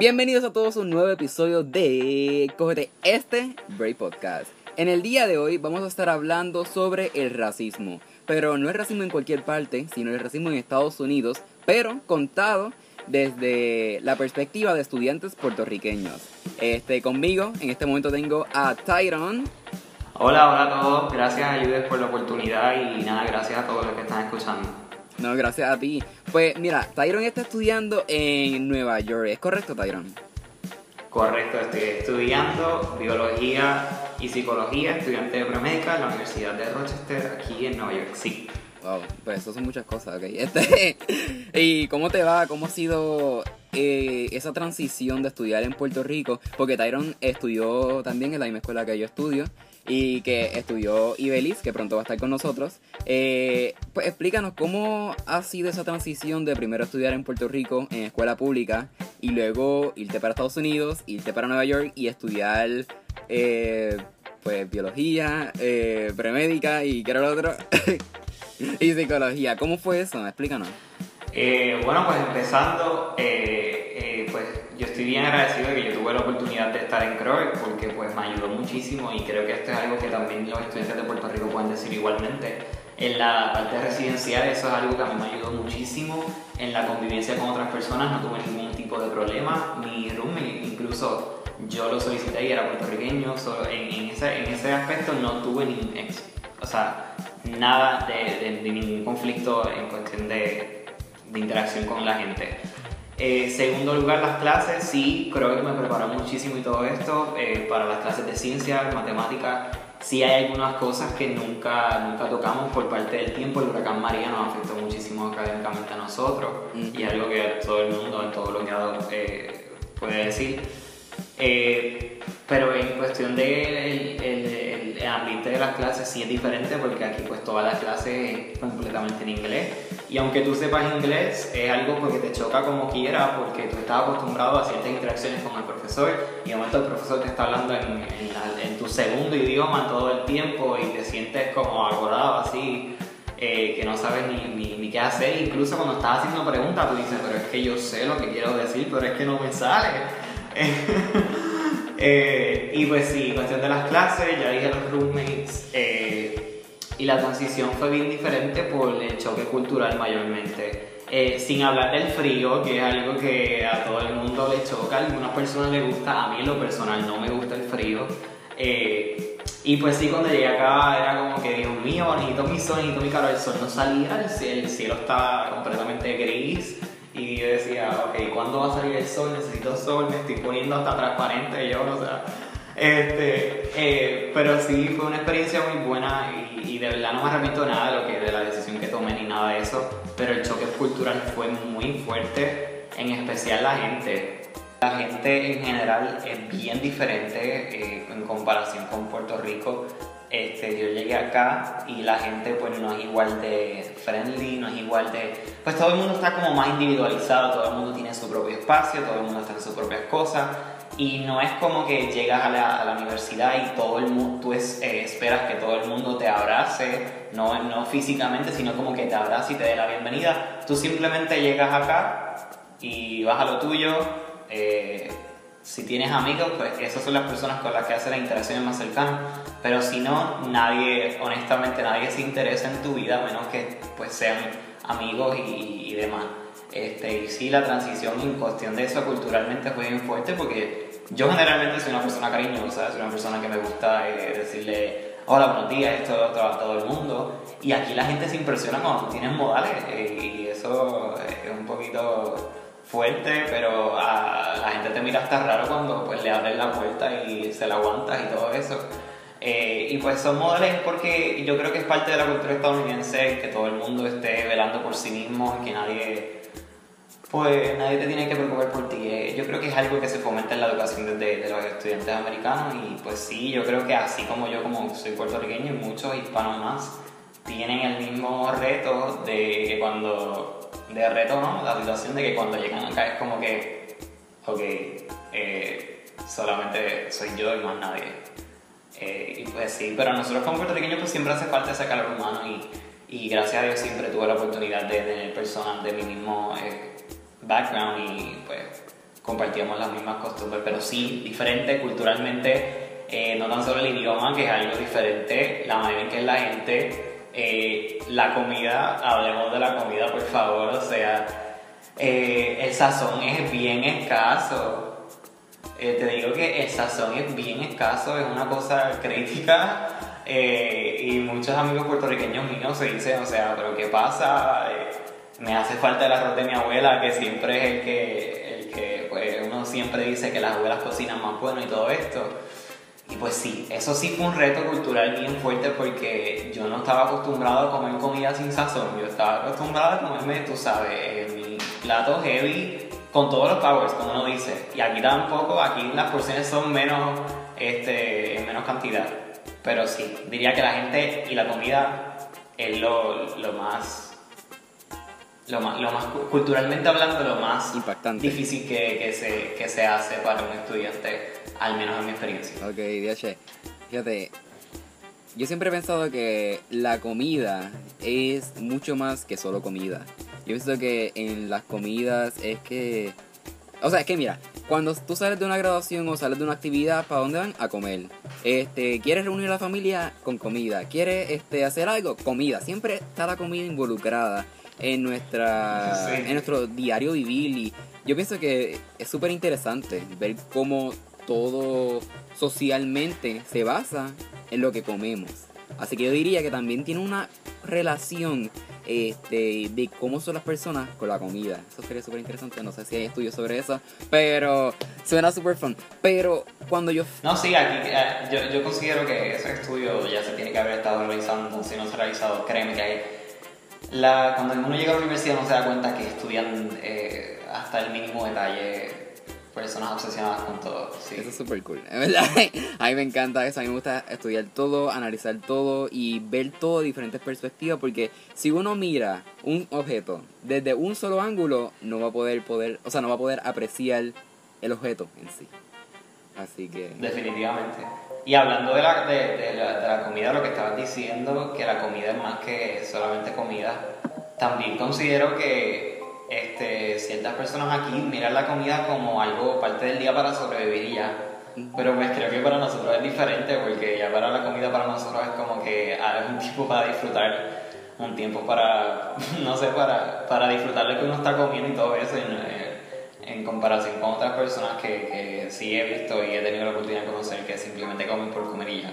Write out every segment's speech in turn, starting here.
Bienvenidos a todos a un nuevo episodio de Cógete este Break Podcast. En el día de hoy vamos a estar hablando sobre el racismo, pero no el racismo en cualquier parte, sino el racismo en Estados Unidos, pero contado desde la perspectiva de estudiantes puertorriqueños. Este, conmigo en este momento tengo a Tyron. Hola, hola a todos. Gracias a Ayudes por la oportunidad y nada, gracias a todos los que están escuchando. No, gracias a ti. Pues mira, Tyron está estudiando en Nueva York, ¿es correcto, Tyron? Correcto, estoy estudiando biología y psicología, estudiante de premédica en la Universidad de Rochester, aquí en Nueva York, sí. Wow, pues eso son muchas cosas, ok. Este, ¿Y cómo te va? ¿Cómo ha sido eh, esa transición de estudiar en Puerto Rico? Porque Tyron estudió también en la misma escuela que yo estudio y que estudió Ibelis, que pronto va a estar con nosotros. Eh, pues explícanos cómo ha sido esa transición de primero estudiar en Puerto Rico en escuela pública y luego irte para Estados Unidos, irte para Nueva York y estudiar eh, pues biología, eh, premédica y qué era lo otro y psicología. ¿Cómo fue eso? Explícanos. Eh, bueno, pues empezando, eh, eh, pues yo estoy bien agradecido de que yo tuve la oportunidad de estar en CROE porque pues me ayudó muchísimo y creo que esto es algo que también los estudiantes de Puerto Rico pueden decir igualmente. En la parte residencial eso es algo que a mí me ayudó muchísimo. En la convivencia con otras personas no tuve ningún tipo de problema. Mi roommate incluso yo lo solicité y era puertorriqueño. en, ese, en, ese, aspecto no tuve ni, o sea, nada de, de ningún conflicto en cuestión de de interacción con la gente. Eh, segundo lugar, las clases, sí, creo que me preparó muchísimo y todo esto. Eh, para las clases de ciencia, matemática, sí hay algunas cosas que nunca, nunca tocamos por parte del tiempo. El huracán María nos afectó muchísimo académicamente a nosotros y es algo que todo el mundo en todo lo que eh, puede decir. Eh, pero en cuestión de el, el, ambiente de las clases sí es diferente porque aquí pues todas las clases es completamente en inglés. Y aunque tú sepas inglés es algo porque te choca como quiera porque tú estás acostumbrado a ciertas interacciones con el profesor y de momento el profesor te está hablando en, en, tu segundo idioma todo el tiempo y te sientes como agorado así eh, que no sabes ni, ni, ni, qué hacer. Incluso cuando estás haciendo preguntas tú dices pero es que yo sé lo que quiero decir pero es que no me sale Eh, y pues sí, cuestión de las clases, ya dije los roommates. Eh, y la transición fue bien diferente por el choque cultural mayormente. Eh, sin hablar del frío, que es algo que a todo el mundo le choca, a algunas personas le gusta, a mí en lo personal no me gusta el frío. y pues sí, cuando llegué acá era como que, Dios mío, necesito mi sol, mi calor, el sol no salía, el cielo estaba completamente gris. Y yo decía, ok, ¿cuándo va a salir el sol? Necesito sol, me estoy poniendo hasta transparente yo, o sea. Este, eh, pero sí, fue una experiencia muy buena y, de verdad no me arrepiento nada de, lo que, de la decisión que tomé ni nada de eso, pero el choque cultural fue muy fuerte, en especial la gente. La gente en general es bien diferente eh, en comparación con Puerto Rico. Este, yo llegué acá y la gente pues no es igual de friendly, no es igual de... Pues todo el mundo está como más individualizado, todo el mundo tiene su propio espacio, todo el mundo está en sus propias cosas y no es como que llegas a la, universidad y todo el mundo, tú eh, esperas que todo el mundo te abrace, no, no físicamente, sino como que te abrace y te dé la bienvenida. Tú simplemente llegas acá y vas a lo tuyo. Eh, si tienes amigos, pues esas son las personas con las que haces las interacciones más cercanas. Pero si no, nadie, honestamente, nadie se interesa en tu vida, a menos que pues sean amigos y, demás. Este, y sí, la transición en cuestión de eso culturalmente fue bien fuerte porque yo generalmente soy una persona cariñosa, soy una persona que me gusta eh, decirle hola, buenos días, esto, a todo el mundo. Y aquí la gente se impresiona cuando tú tienes modales eh, y eso es un poquito fuerte, pero a la gente te mira hasta raro cuando pues le abres la puerta y se la aguantas y todo eso. Eh, y pues son modelos porque yo creo que es parte de la cultura estadounidense que todo el mundo esté velando por sí mismo y que nadie, pues nadie te tiene que preocupar por ti. Eh, yo creo que es algo que se fomenta en la educación de, de, los estudiantes americanos y pues sí, yo creo que así como yo, como soy puertorriqueño y muchos hispanos más, tienen el mismo reto de que cuando de reto, ¿no? La situación de que cuando llegan acá es como que, ok, eh, solamente soy yo y más nadie. Eh, y pues sí, pero nosotros como puertorriqueños pues siempre hace falta ese calor humano y, y gracias a Dios siempre tuve la oportunidad de tener personas de mi mismo eh, background y pues compartíamos las mismas costumbres, pero sí, diferente culturalmente, eh, no tan solo el idioma, que es algo diferente, la manera en que la gente, eh, la comida, hablemos de la comida por favor, o sea, eh, el sazón es bien escaso. te digo que el sazón es bien escaso, es una cosa crítica. y muchos amigos puertorriqueños míos se dicen, o sea, pero ¿qué pasa? me hace falta el arroz de mi abuela, que siempre es el que, el que pues, uno siempre dice que las abuelas cocinan más bueno y todo esto. Y pues sí, eso sí fue un reto cultural bien fuerte porque yo no estaba acostumbrado a comer comida sin sazón, yo estaba acostumbrado a comerme, tú sabes, eh, mi plato heavy con todos los powers, como uno dice. Y aquí tampoco, aquí las porciones son menos, este, en menos cantidad. Pero sí, diría que la gente y la comida es lo, lo más lo más, lo más, culturalmente hablando, lo más Impactante. difícil que, que, se, que se hace para un estudiante, al menos en mi experiencia. Ok, Diache, fíjate, yo siempre he pensado que la comida es mucho más que solo comida. Yo pienso que en las comidas es que... O sea, es que mira, cuando tú sales de una graduación o sales de una actividad, ¿para dónde van? A comer. Este, ¿quieres reunir a la familia? Con comida. ¿Quieres este, hacer algo? Comida. Siempre está la comida involucrada en, nuestra, en nuestro diario vivir. Y yo pienso que es súper interesante ver cómo todo socialmente se basa en lo que comemos. Así que yo diría que también tiene una relación este, de cómo son las personas con la comida. Eso sería súper interesante. No sé si hay estudios sobre eso, pero suena súper fun. Pero cuando yo... No, sí, aquí eh, yo, yo considero que ese estudio ya se tiene que haber estado realizando. Si no se ha realizado, créeme que hay la, cuando uno llega a la universidad no se da cuenta que estudian eh, hasta el mínimo detalle personas obsesionadas con todo. Sí. Eso es súper cool, verdad. A mí me encanta eso, a mí me gusta estudiar todo, analizar todo y ver todo de diferentes perspectivas porque si uno mira un objeto desde un solo ángulo no va a poder, poder o sea, no va a poder apreciar el objeto en sí. Así que... Definitivamente. Y hablando de la, de, la, de la comida, lo que estabas diciendo, que la comida es más que solamente comida, también considero que este, ciertas personas aquí miran la comida como algo parte del día para sobrevivir y ya. Pero pues creo que para nosotros es diferente porque ya para la comida para nosotros es como que hay un tiempo para disfrutar, un tiempo para, no sé, para, para disfrutar lo que uno está comiendo y todo eso. Y, en comparación con otras personas que, que, sí he visto y he tenido la oportunidad de conocer que simplemente comen por comer y ya.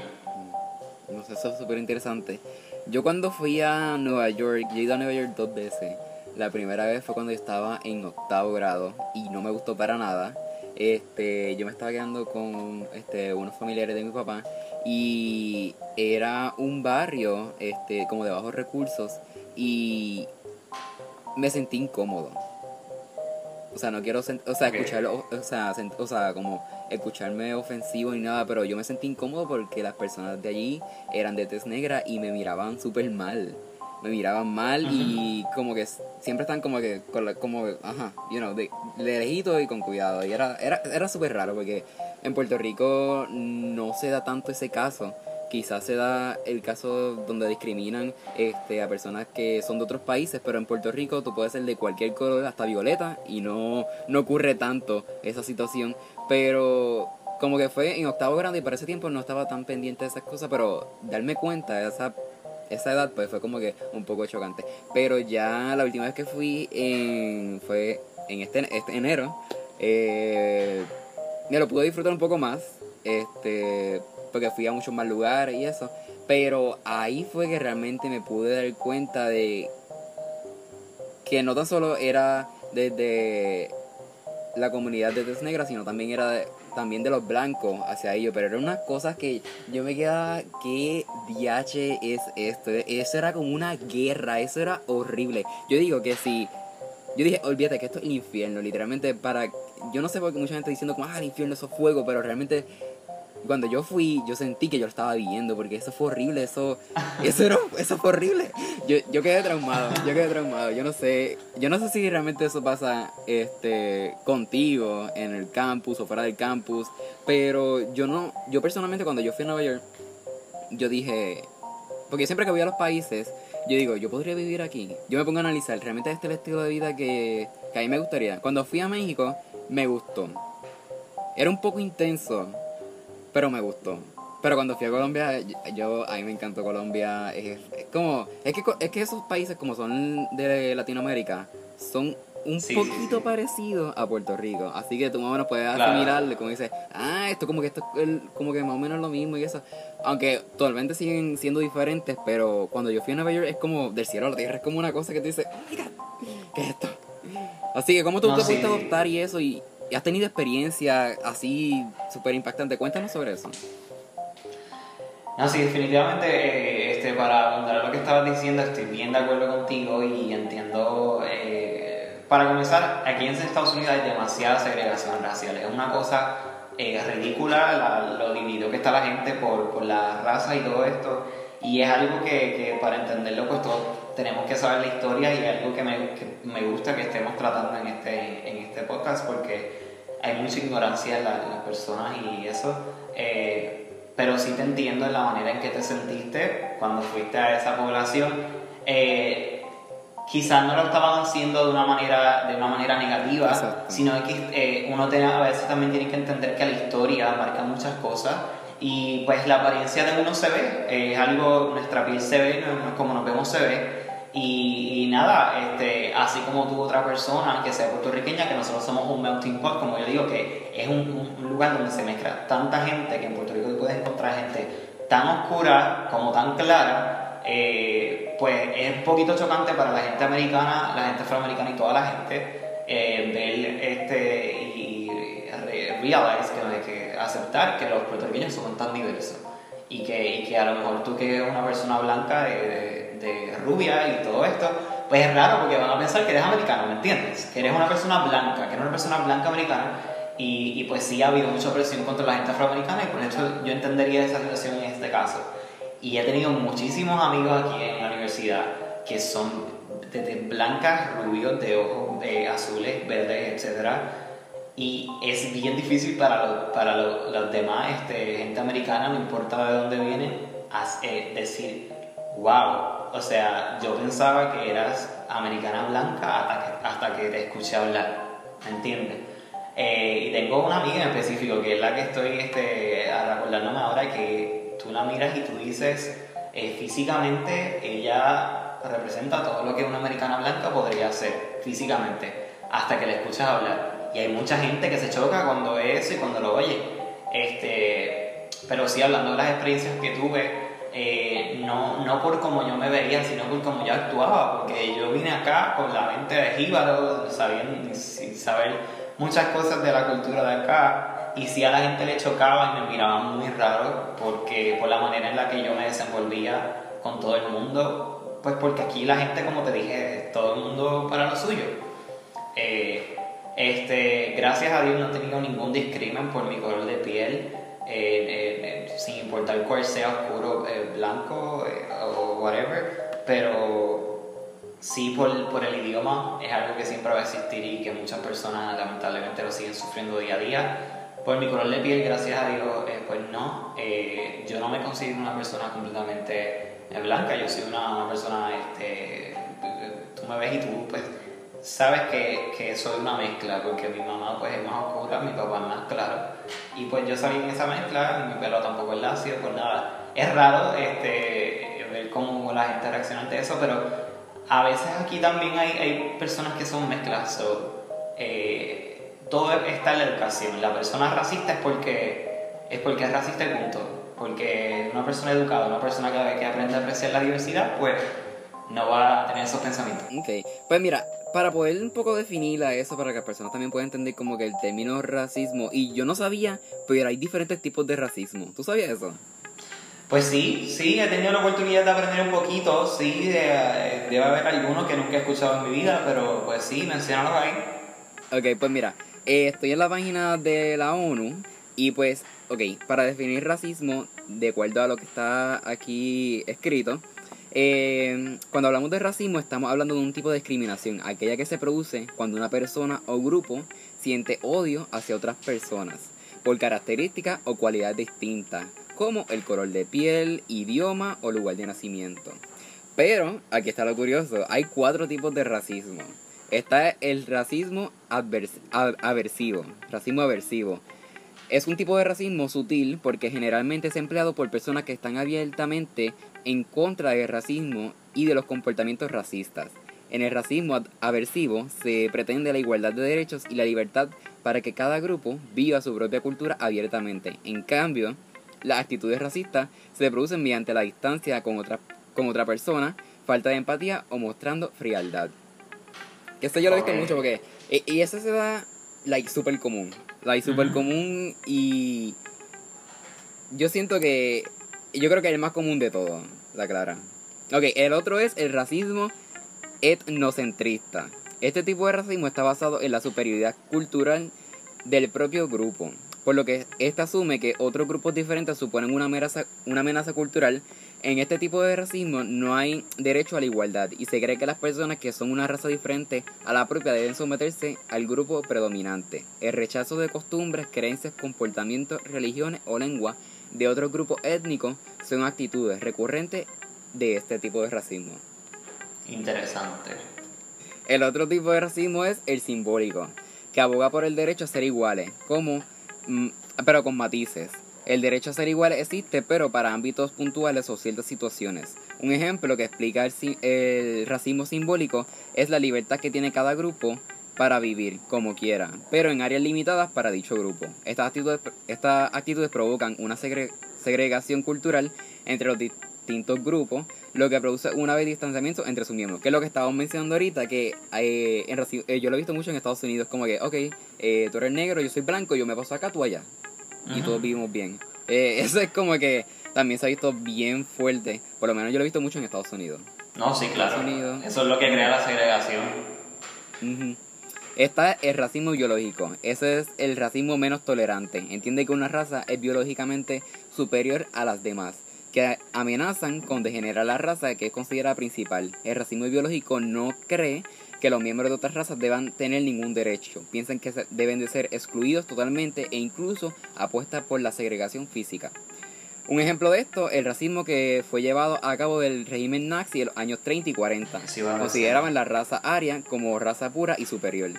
No sé, eso es súper interesante. Yo cuando fui a Nueva York, yo he ido a Nueva York dos veces. La primera vez fue cuando yo estaba en octavo grado y no me gustó para nada. Este, yo me estaba quedando con este, unos familiares de mi papá y era un barrio este, como de bajos recursos y me sentí incómodo o sea, no quiero, o sea, escucharlo, o sea, o sea, como escucharme ofensivo ni nada, pero yo me sentí incómodo porque las personas de allí eran de tez negra y me miraban súper mal. Me miraban mal y como que siempre están como que, como, ajá, you know, de, lejito y con cuidado. Y era, era, era súper raro porque en Puerto Rico no se da tanto ese caso quizás se da el caso donde discriminan este, a personas que son de otros países, pero en Puerto Rico tú puedes ser de cualquier color, hasta violeta, y no, no ocurre tanto esa situación. Pero como que fue en octavo grado y para ese tiempo no estaba tan pendiente de esas cosas, pero darme cuenta de esa, esa edad pues fue como que un poco chocante. Pero ya la última vez que fui en, fue en este, este enero, eh, me lo pude disfrutar un poco más. Este, porque fui a muchos más lugares y eso. Pero ahí fue que realmente me pude dar cuenta de que no tan solo era desde la comunidad de tez negra, sino también era también de los blancos hacia ellos. Pero eran unas cosas que yo me quedaba, ¿qué DH es esto? Eso era como una guerra, eso era horrible. Yo digo que si... Yo dije, olvídate que esto es el infierno, literalmente para... Yo no sé por qué mucha gente diciendo como, ah, el infierno, eso es fuego, pero realmente cuando yo fui, yo sentí que yo lo estaba viviendo, porque eso fue horrible, eso, eso, era, eso fue horrible. Yo, yo quedé traumado, yo quedé traumado, yo no sé, yo no sé si realmente eso pasa este, contigo en el campus o fuera del campus, pero yo no, yo personalmente cuando yo fui a Nueva York, yo dije, porque siempre que voy a los países, yo digo, yo podría vivir aquí. Yo me pongo a analizar, realmente este es el estilo de vida que, que a mí me gustaría. Cuando fui a México, me gustó. Era un poco intenso, pero me gustó. Pero cuando fui a Colombia, yo, a mí me encantó Colombia. Es, como, es que, es que esos países como son de Latinoamérica, son un poquito parecido a Puerto Rico. Así que tú más o menos puedes asimilarle, como dices, ah, esto como que esto es como que más o menos lo mismo y eso. Aunque totalmente siguen siendo diferentes, pero cuando yo fui a Nueva York es como del cielo a la tierra, es como una cosa que te dice, ¿qué es esto? Así que, ¿cómo tú te pudiste adoptar y eso? Y, has tenido experiencia así súper impactante. Cuéntanos sobre eso. No, sí, definitivamente, eh, este, para abundar lo que estabas diciendo, estoy bien de acuerdo contigo y entiendo eh, para comenzar, aquí en Estados Unidos hay demasiada segregación racial. Es una cosa eh, ridícula lo dividido que está la gente por, por, la raza y todo esto. Y es algo que, que para entenderlo, pues todos tenemos que saber la historia y es algo que me, que me gusta que estemos tratando en este, en este podcast porque hay mucha ignorancia en, las personas y eso. Eh, pero sí te entiendo en la manera en que te sentiste cuando fuiste a esa población. Eh, quizás no lo estaban haciendo de una manera, de una manera negativa, sino que eh, uno tiene, a veces también tiene que entender que la historia marca muchas cosas y pues la apariencia de uno se ve, es algo, nuestra piel se ve, como nos vemos se ve. Y, nada, este, así como tú otra persona que sea puertorriqueña, que nosotros somos un melting pot, como yo digo, que es un, un lugar donde se mezcla tanta gente, que en Puerto Rico puedes encontrar gente tan oscura como tan clara, eh, pues es un poquito chocante para la gente americana, la gente afroamericana y toda la gente eh, ver este y realize que, que aceptar que los puertorriqueños son tan diversos y que, y que a lo mejor tú que eres una persona blanca de, de, rubia y todo esto pues es raro porque van a pensar que eres americano, ¿me entiendes? Que eres una persona blanca, que eres una persona blanca americana y, y pues sí ha habido mucha presión contra la gente afroamericana y por eso yo entendería esa situación en este caso. Y he tenido muchísimos amigos aquí en la universidad que son desde blancas, rubios, de ojos de azules, verdes, etc. Y es bien difícil para, los, para los, demás, este, gente americana, no importa de dónde vienen, eh, decir, wow, o sea, yo pensaba que eras americana blanca hasta que, hasta que te escuché hablar, ¿me entiendes? Eh, y tengo una amiga en específico que es la que estoy este, recordándome ahora que tú la miras y tú dices, eh, físicamente ella representa todo lo que una americana blanca podría ser, físicamente, hasta que la escuchas hablar. Y hay mucha gente que se choca cuando ve eso y cuando lo oye. Este, pero sí, hablando de las experiencias que tuve, eh, no, no por cómo yo me veía, sino por cómo yo actuaba, porque yo vine acá con la mente de jíbaro, sabiendo, sin saber muchas cosas de la cultura de acá, y si a la gente le chocaba y me miraban muy raro porque por la manera en la que yo me desenvolvía con todo el mundo, pues porque aquí la gente, como te dije, todo el mundo para lo suyo. Eh, este, gracias a Dios no he tenido ningún discrimen por mi color de piel, eh, sin importar cuál sea oscuro, blanco o whatever, pero sí por, por, el idioma es algo que siempre va a existir y que muchas personas lamentablemente lo siguen sufriendo día a día por mi color de piel, gracias a Dios, eh, pues no. Eh, yo no me considero una persona completamente eh, blanca, yo soy una, persona, este, tú me ves y tú pues sabes que, que, soy una mezcla, porque mi mamá pues es más oscura, mi papá es más claro. Y pues yo salí en esa mezcla, mi pelo tampoco es lacio, pues nada. Es raro este, ver cómo la gente reacciona ante eso, pero a veces aquí también hay, hay personas que son mezclas. So, todo está en la educación. La persona racista es porque es, porque es racista y punto. Porque una persona educada, una persona que, que aprende a apreciar la diversidad, pues no va a tener esos pensamientos. Ok, pues mira, para poder un poco definir a eso, para que las personas también puedan entender como que el término racismo, y yo no sabía, pero hay diferentes tipos de racismo. ¿Tú sabías eso? Pues sí, sí, he tenido la oportunidad de aprender un poquito, sí, debe haber algunos que nunca he escuchado en mi vida, pero pues sí, mencionalo ahí. Ok, pues mira, eh, estoy en la página de la ONU y pues, ok, para definir racismo, de acuerdo a lo que está aquí escrito, eh, cuando hablamos de racismo estamos hablando de un tipo de discriminación, aquella que se produce cuando una persona o grupo siente odio hacia otras personas por características o cualidades distintas, como el color de piel, idioma o lugar de nacimiento. Pero, aquí está lo curioso, hay cuatro tipos de racismo. Está el racismo aversivo, racismo aversivo. Es un tipo de racismo sutil porque generalmente es empleado por personas que están abiertamente en contra del racismo y de los comportamientos racistas. En el racismo aversivo se pretende la igualdad de derechos y la libertad para que cada grupo viva su propia cultura abiertamente. En cambio, las actitudes racistas se producen mediante la distancia con otra, con otra persona, falta de empatía o mostrando frialdad. Eso yo lo he visto mucho porque... Y, y eso se da, like, súper común. Like, súper común y... Yo siento que... Yo creo que es el más común de todo, la clara. Ok, el otro es el racismo etnocentrista. Este tipo de racismo está basado en la superioridad cultural del propio grupo, por lo que éste asume que otros grupos diferentes suponen una amenaza, una amenaza cultural. En este tipo de racismo no hay derecho a la igualdad y se cree que las personas que son una raza diferente a la propia deben someterse al grupo predominante. El rechazo de costumbres, creencias, comportamientos, religiones o lengua de otros grupos étnicos son actitudes recurrentes de este tipo de racismo. Interesante. El otro tipo de racismo es el simbólico, que aboga por el derecho a ser iguales, como, mm, pero con matices. El derecho a ser iguales existe, pero para ámbitos puntuales o ciertas situaciones. Un ejemplo que explica el, racismo simbólico es la libertad que tiene cada grupo para vivir como quiera, pero en áreas limitadas para dicho grupo. Estas actitudes, actitudes provocan una segre- segregación cultural entre los distintos grupos, lo que produce una vez distanciamiento entre sus miembros. Que es lo que estábamos mencionando ahorita, que eh, eh, yo lo he visto mucho en Estados Unidos, como que, ok, eh, tú eres negro, yo soy blanco, yo me paso acá, tú allá. Y todos vivimos bien. Eh, eso es como que también se ha visto bien fuerte, por lo menos yo lo he visto mucho en Estados Unidos. No, sí, claro. Estados Unidos. Eso es lo que crea la segregación. Ujú. Está el racismo biológico. Ese es el racismo menos tolerante. Entiende que una raza es biológicamente superior a las demás, que amenazan con degenerar la raza que es considerada principal. El racismo biológico no cree que los miembros de otras razas deban tener ningún derecho. Piensan que deben de ser excluidos totalmente e incluso apuesta por la segregación física. Un ejemplo de esto, el racismo que fue llevado a cabo del régimen nazi en los años 30 y 40. Sí, bueno, Consideraban la raza aria como raza pura y superior.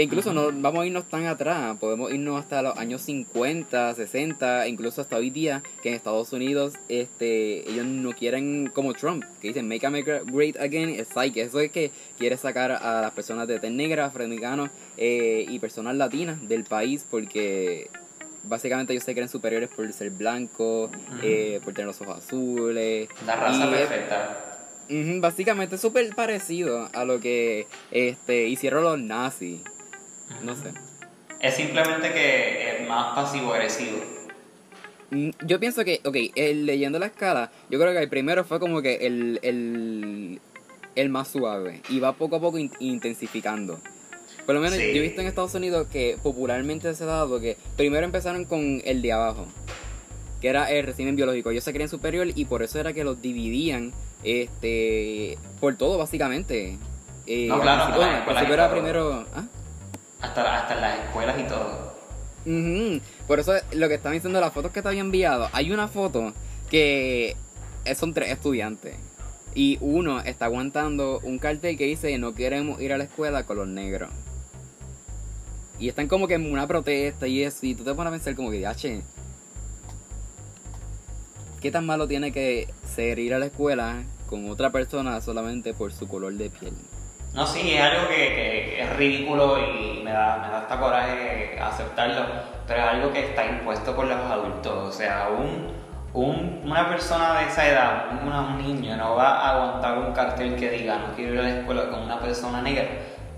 Que incluso no vamos a irnos tan atrás, podemos irnos hasta los años 50, 60, incluso hasta hoy día, que en Estados Unidos este, ellos no quieren como Trump, que dicen Make America Great Again, es like, eso es que quiere sacar a las personas de tez negra, afroamericanos eh, y personas latinas del país porque básicamente ellos se creen superiores por ser blancos, eh, por tener los ojos azules. La raza y perfecta. Ujú, básicamente es súper parecido a lo que este, hicieron los nazis. No sé. Es simplemente que es más pasivo-agresivo. Mm, Yo pienso que, ok, el, leyendo la escala, yo creo que el primero fue como que el, el, el más suave y va poco a poco in- intensificando. Por lo menos Sí. yo he visto en Estados Unidos que popularmente se ha dado que primero empezaron con el de abajo, que era el régimen biológico. Ellos se creen superior y por eso era que los dividían este por todo, básicamente. Eh, No, claro, principio y era primero. ¿ah? Hasta, hasta en las escuelas y todo. Ujú. Por eso lo que están diciendo las fotos que te había enviado, hay una foto que son tres estudiantes y uno está aguantando un cartel que dice no queremos ir a la escuela con los negros. Y están como que en una protesta y eso, y tú te pones a pensar como que, che, ¿qué tan malo tiene que ser ir a la escuela con otra persona solamente por su color de piel? No, sí, es algo que, que es ridículo y me da, me da hasta coraje aceptarlo, pero es algo que está impuesto por los adultos. O sea, un, un- una persona de esa edad, un niño, no va a aguantar un cartel que diga no quiero ir a la escuela con una persona negra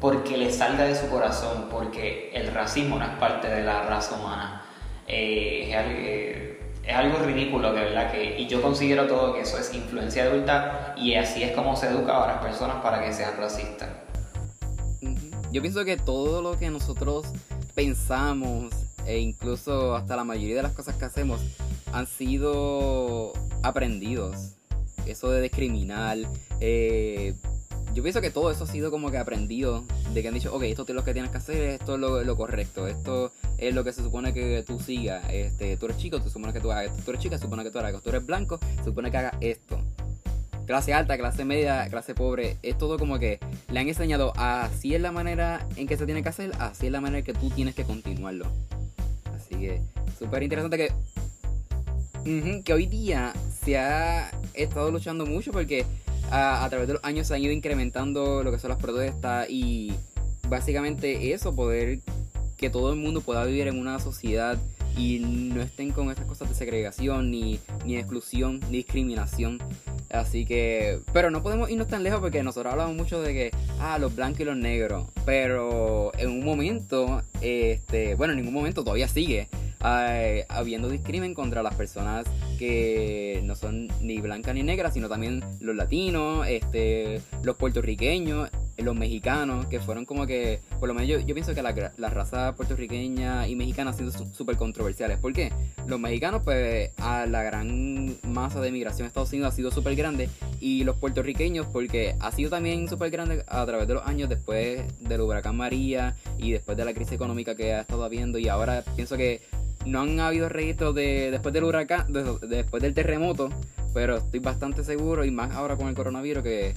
porque le salga de su corazón, porque el racismo no es parte de la raza humana. Eh, eh, es algo ridículo, de verdad, que, y yo considero todo que eso es influencia adulta y así es como se educa a las personas para que sean racistas. Yo pienso que todo lo que nosotros pensamos e incluso hasta la mayoría de las cosas que hacemos han sido aprendidos. Eso de discriminar. eh, yo pienso que todo eso ha sido como que aprendido. De que han dicho, ok, esto es lo que tienes que hacer, esto es lo, correcto, esto es lo que se supone que tú sigas. Este, tú eres chico, se supone que tú hagas esto. Tú eres chica, se supone que tú hagas. Tú eres blanco, se supone que hagas esto. clase alta, clase media, clase pobre, es todo como que le han enseñado así es la manera en que se tiene que hacer, así es la manera en que tú tienes que continuarlo. Así que súper interesante que, que hoy día se ha estado luchando mucho porque a, a través de los años se han ido incrementando lo que son las protestas y básicamente eso, poder que todo el mundo pueda vivir en una sociedad y no estén con estas cosas de segregación, ni, ni exclusión, ni discriminación. Así que, pero no podemos irnos tan lejos porque nosotros hablamos mucho de que, ah, los blancos y los negros, pero en un momento, este, bueno, en ningún momento todavía sigue eh, habiendo discrimen contra las personas que no son ni blancas ni negras, sino también los latinos, este, los puertorriqueños, los mexicanos, que fueron como que, por lo menos yo, yo pienso que la, la raza puertorriqueña y mexicana han sido súper controversiales. ¿Por qué? Los mexicanos, pues, a la gran masa de migración a Estados Unidos ha sido súper grande, y los puertorriqueños, porque ha sido también súper grande a través de los años después del huracán María y después de la crisis económica que ha estado habiendo, y ahora pienso que no han habido registros de después del huracán, de- después del terremoto, pero estoy bastante seguro y más ahora con el coronavirus que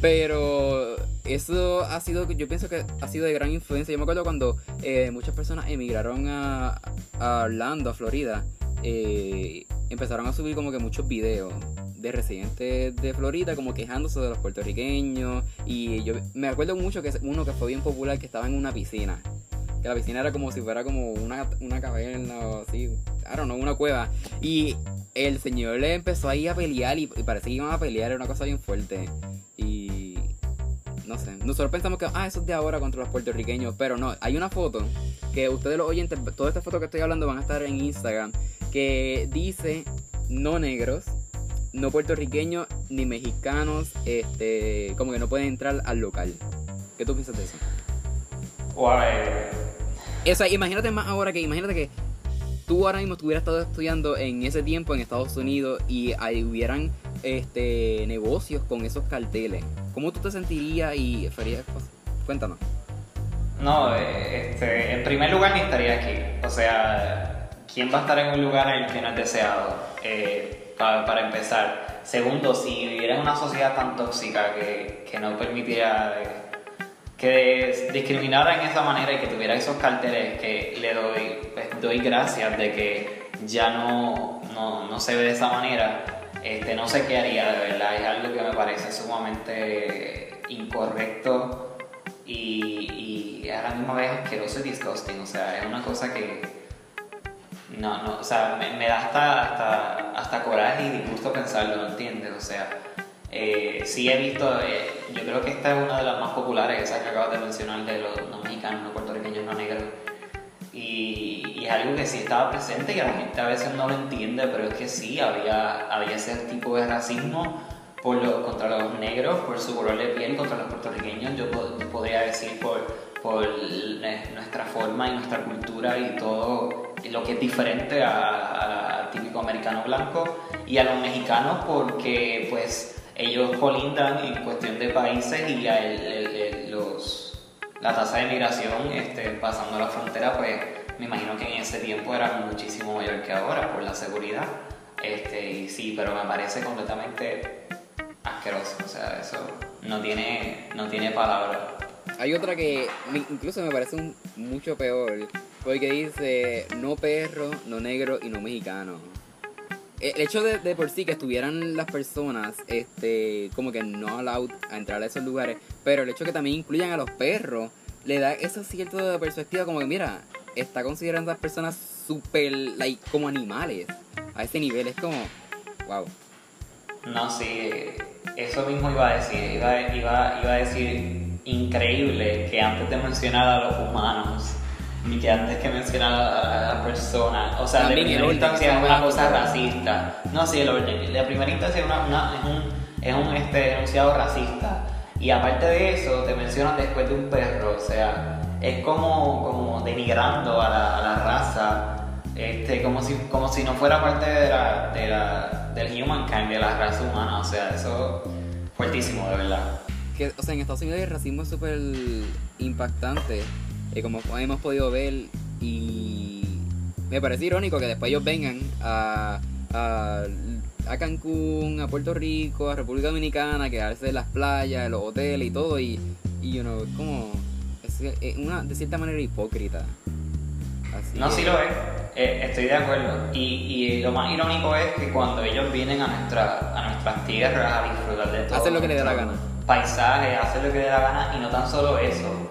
pero eso ha sido, yo pienso que ha sido de gran influencia. Yo me acuerdo cuando eh, muchas personas emigraron a, a Orlando, a Florida, eh, empezaron a subir como que muchos videos de residentes de Florida como quejándose de los puertorriqueños y yo me acuerdo mucho que uno que fue bien popular que estaba en una piscina que la piscina era como si fuera como una, una caverna o así, don't know, una cueva. Y el señor le empezó ahí a pelear y, y parece que iban a pelear, era una cosa bien fuerte. Y no sé, nosotros pensamos que, ah, eso es de ahora contra los puertorriqueños, pero no, hay una foto que ustedes los oyentes, todas estas fotos que estoy hablando van a estar en Instagram, que dice no negros, no puertorriqueños ni mexicanos, este, como que no pueden entrar al local. ¿Qué tú piensas de eso? Wow, O sea, imagínate más ahora que, imagínate que tú ahora mismo estuvieras estado estudiando en ese tiempo en Estados Unidos y ahí hubieran este negocios con esos carteles. ¿Cómo tú te sentirías y farías cosas? Cuéntanos. No, este, en primer lugar ni estaría aquí. O sea, ¿quién va a estar en un lugar en el que no es deseado? Eh, pa- para empezar. Segundo, si viviera en una sociedad tan tóxica que, que no permitiera eh, que discriminara en esa manera y que tuviera esos carteles que le doy, pues, doy gracias de que ya no, no, no se ve de esa manera, este, no sé qué haría, de verdad. Es algo que me parece sumamente incorrecto y, y a la misma vez asqueroso y disgusting. O sea, es una cosa que. No, no, o sea, me, me da hasta, hasta, hasta coraje y disgusto pensarlo, ¿no entiendes? O sea, eh, sí he visto, eh, yo creo que esta es una de las más populares, esa que acabas de mencionar, de los no mexicanos, no puertorriqueños, no negros. Y, y es algo que sí estaba presente y a la gente a veces no lo entiende, pero es que sí, había, había ese tipo de racismo por lo- contra los negros, por su color de piel, contra los puertorriqueños, yo, yo podría decir por, por nuestra forma y nuestra cultura y todo lo que es diferente al típico americano blanco y a los mexicanos porque pues ellos colindan en cuestión de países y el- el- el- los, la tasa de migración este, pasando la frontera pues me imagino que en ese tiempo era muchísimo mayor que ahora por la seguridad este, y sí, pero me parece completamente asqueroso, o sea, eso no tiene, no tiene palabra. Hay otra que incluso me parece un- mucho peor, porque dice no perro, no negro y no mexicano. El hecho de, de por sí que estuvieran las personas este como que no allowed a entrar a esos lugares, pero el hecho que también incluyan a los perros le da esa cierta perspectiva como que mira, está considerando a las personas super like como animales a ese nivel, es como wow. No, sí, eso mismo iba a decir, iba, iba, iba a decir increíble que antes de mencionar a los humanos, ni que antes que mencionar a la persona, o sea, de primera instancia es una cosa. racista. No, sí, el orden, de primera instancia es, una, una- es un, es un este, enunciado racista. Y aparte de eso, te mencionan después de un perro, o sea, es como, como denigrando a la, a la raza, este, como, si, como si no fuera parte de la, de la, del humankind, de la raza humana, o sea, eso fuertísimo, de verdad. que, o sea, en Estados Unidos el racismo es súper impactante, eh, como hemos podido ver, y me parece irónico que después ellos vengan a, a a Cancún, a Puerto Rico, a República Dominicana, quedarse en las playas, en los hoteles y todo, y, y you know, como, es, una, de cierta manera hipócrita. Así No, que- sí lo es, eh, estoy de acuerdo. Y, y lo más irónico es que cuando ellos vienen a, nuestra, a nuestras tierras a disfrutar de todo. Hacen lo que les dé la gana. Paisaje, hacen lo que les dé la gana y no tan solo eso.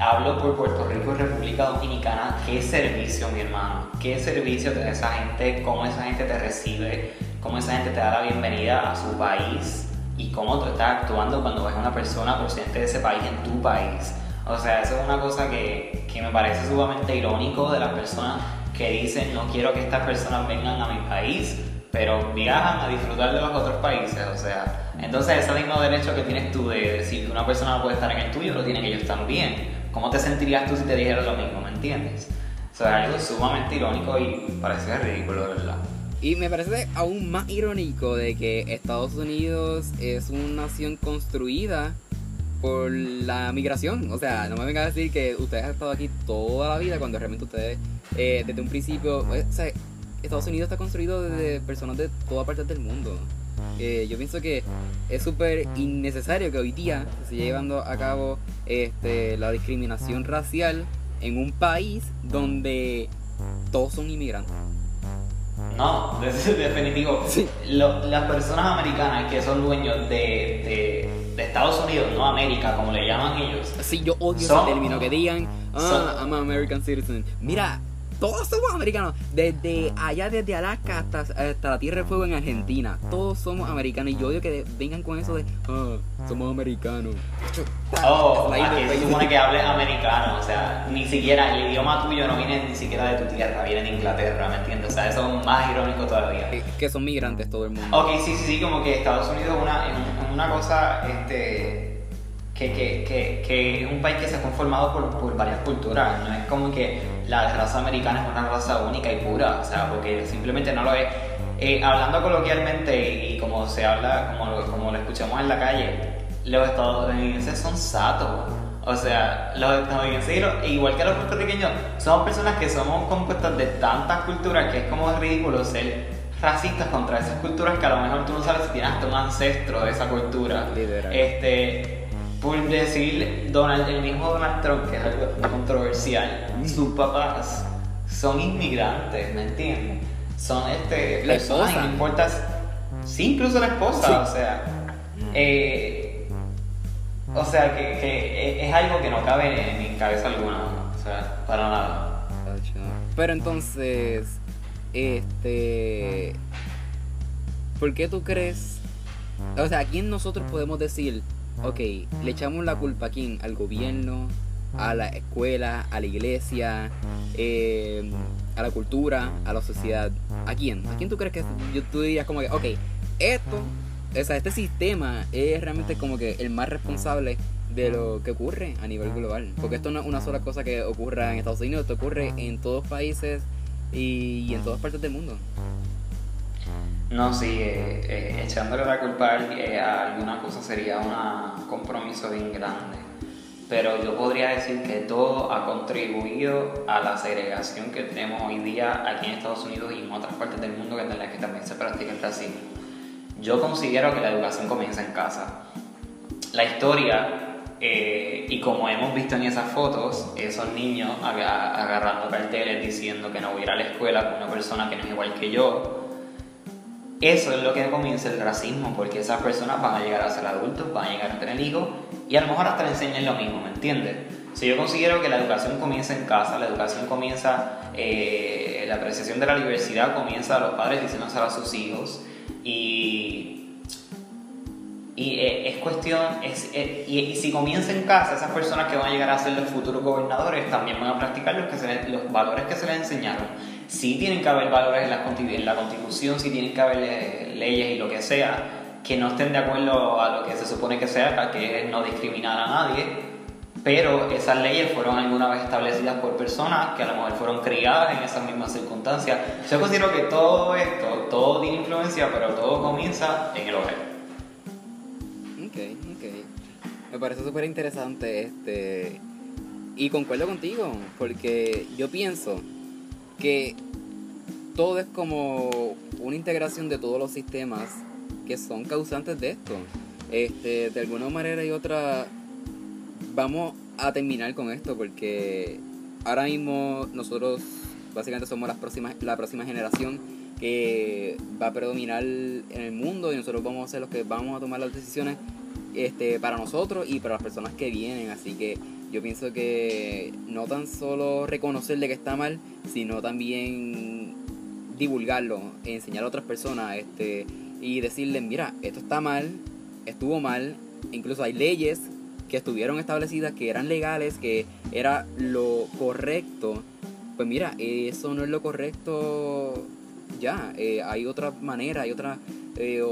Hablo por Puerto Rico y República Dominicana. ¿Qué servicio, mi hermano? ¿Qué servicio da esa gente? ¿Cómo esa gente te recibe? ¿Cómo esa gente te da la bienvenida a su país? ¿Y cómo tú estás actuando cuando ves a una persona procedente de ese país en tu país? O sea, eso es una cosa que, que me parece sumamente irónico de las personas que dicen no quiero que estas personas vengan a mi país, pero viajan a disfrutar de los otros países. O sea, entonces ese mismo derecho que tienes tú de decir que una persona no puede estar en el tuyo, lo tienen ellos también. ¿Cómo te sentirías tú si te dijeran lo mismo? ¿Me entiendes? O sea, algo sumamente irónico y parece ridículo, de verdad. Y me parece aún más irónico de que Estados Unidos es una nación construida por la migración. O sea, no me venga a decir que ustedes han estado aquí toda la vida cuando realmente ustedes, eh, desde un principio, o sea, Estados Unidos está construido desde personas de todas partes del mundo. Eh, yo pienso que es súper innecesario que hoy día se siga llevando a cabo este, la discriminación racial en un país donde todos son inmigrantes. No, de- definitivo. Sí. Lo- las personas americanas que son dueños de, de- de Estados Unidos, no América, como le llaman ellos, Sí, yo odio Son- ese término, que digan, ah, son- I'm an American citizen. Mira, todos somos americanos, desde allá, desde Alaska hasta, hasta la Tierra de Fuego en Argentina, todos somos americanos y yo odio que vengan con eso de, ah, somos americanos. Oh, aquí se supone que hables americano, o sea, ni siquiera el idioma tuyo no viene ni siquiera de tu tierra, viene de Inglaterra, ¿me entiendes? O sea, eso es más irónico todavía. Que- que son migrantes todo el mundo. Ok, sí, sí, sí, como que Estados Unidos es una, una cosa, este, que, que, que, que es un país que se ha conformado por, por varias culturas, no es como que la raza americana es una raza única y pura, o sea, porque simplemente no lo es. Eh, hablando coloquialmente y como se habla, como lo, como lo escuchamos en la calle, los estadounidenses son satos. O sea, los estadounidenses, igual que los puertorriqueños, somos personas que somos compuestas de tantas culturas que es como ridículo ser racistas contra esas culturas que a lo mejor tú no sabes si tienes hasta un ancestro de esa cultura. Literal. Este, por decir Donald, el mismo Donald Trump, que es algo controversial, sus papás son inmigrantes, ¿me entiendes? Son este, La personas esposa. no importa. Sí, incluso la esposa, Sí. o sea. eh, o sea, que, que es algo que no cabe en mi cabeza alguna, o sea, para nada. Pero entonces, este, ¿por qué tú crees? O sea, ¿a quién nosotros podemos decir, ok, le echamos la culpa a quién? Al gobierno, a la escuela, a la iglesia, eh, a la cultura, a la sociedad. ¿A quién? ¿A quién tú crees que yo, tú dirías como que, ok, esto, o sea, este sistema es realmente como que el más responsable de lo que ocurre a nivel global? Porque esto no es una sola cosa que ocurra en Estados Unidos, esto ocurre en todos países y, y en todas partes del mundo. No, sí, eh, eh, echándole la culpa a, eh, a alguna cosa sería un compromiso bien grande. Pero yo podría decir que todo ha contribuido a la segregación que tenemos hoy día aquí en Estados Unidos y en otras partes del mundo que en las que también se practica el racismo. Yo considero que la educación comienza en casa. La historia, eh, y como hemos visto en esas fotos, esos niños aga- agarrando carteles diciendo que no voy a a la escuela con una persona que no es igual que yo, eso es lo que comienza el racismo, porque esas personas van a llegar a ser adultos, van a llegar a tener hijos y a lo mejor hasta le enseñan lo mismo, ¿me entiendes? Si yo considero que la educación comienza en casa, la educación comienza, eh, la apreciación de la diversidad comienza a los padres diciéndose a sus hijos y, y eh, es cuestión, es, eh, y, si comienza en casa, esas personas que van a llegar a ser los futuros gobernadores también van a practicar los, que se los valores que se les enseñaron. Sí tienen que haber valores en la, en la constitución, sí tienen que haber eh, leyes y lo que sea que no estén de acuerdo a lo que se supone que sea, que es no discriminar a nadie, pero esas leyes fueron alguna vez establecidas por personas que a lo mejor fueron criadas en esas mismas circunstancias. Yo considero que todo esto, todo tiene influencia, pero todo comienza en el hogar. Ok, ok. Me parece súper interesante este. Y concuerdo contigo, porque yo pienso que todo es como una integración de todos los sistemas que son causantes de esto. Este, de alguna manera y otra, vamos a terminar con esto porque ahora mismo nosotros básicamente somos las próximas, la próxima generación que va a predominar en el mundo y nosotros vamos a ser los que vamos a tomar las decisiones este, para nosotros y para las personas que vienen. Así que yo pienso que no tan solo reconocer de que está mal, sino también divulgarlo, enseñar a otras personas este, y decirles, mira, esto está mal, estuvo mal, incluso hay leyes que estuvieron establecidas, que eran legales, que era lo correcto. Pues mira, eso no es lo correcto ya, eh, hay otra manera, hay otra, eh,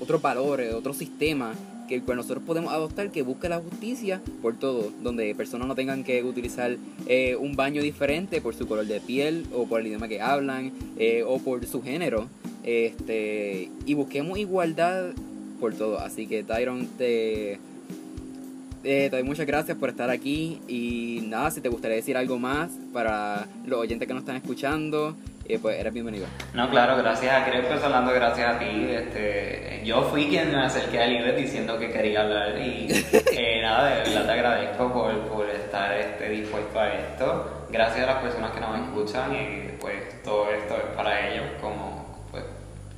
otros valores, otro sistema que nosotros podemos adoptar que busque la justicia por todo, donde personas no tengan que utilizar eh, un baño diferente por su color de piel o por el idioma que hablan eh, o por su género. Este, y busquemos igualdad por todo. Así que Tyron, te, eh, te doy muchas gracias por estar aquí y nada, si te gustaría decir algo más para los oyentes que nos están escuchando, y pues eres bienvenido. No, claro, gracias. Creo que hablando gracias a ti. Este, yo fui quien me acerqué a Libre diciendo que quería hablar y eh, nada, de verdad te agradezco por, por estar este, dispuesto a esto. Gracias a las personas que nos escuchan y pues todo esto es para ellos, como pues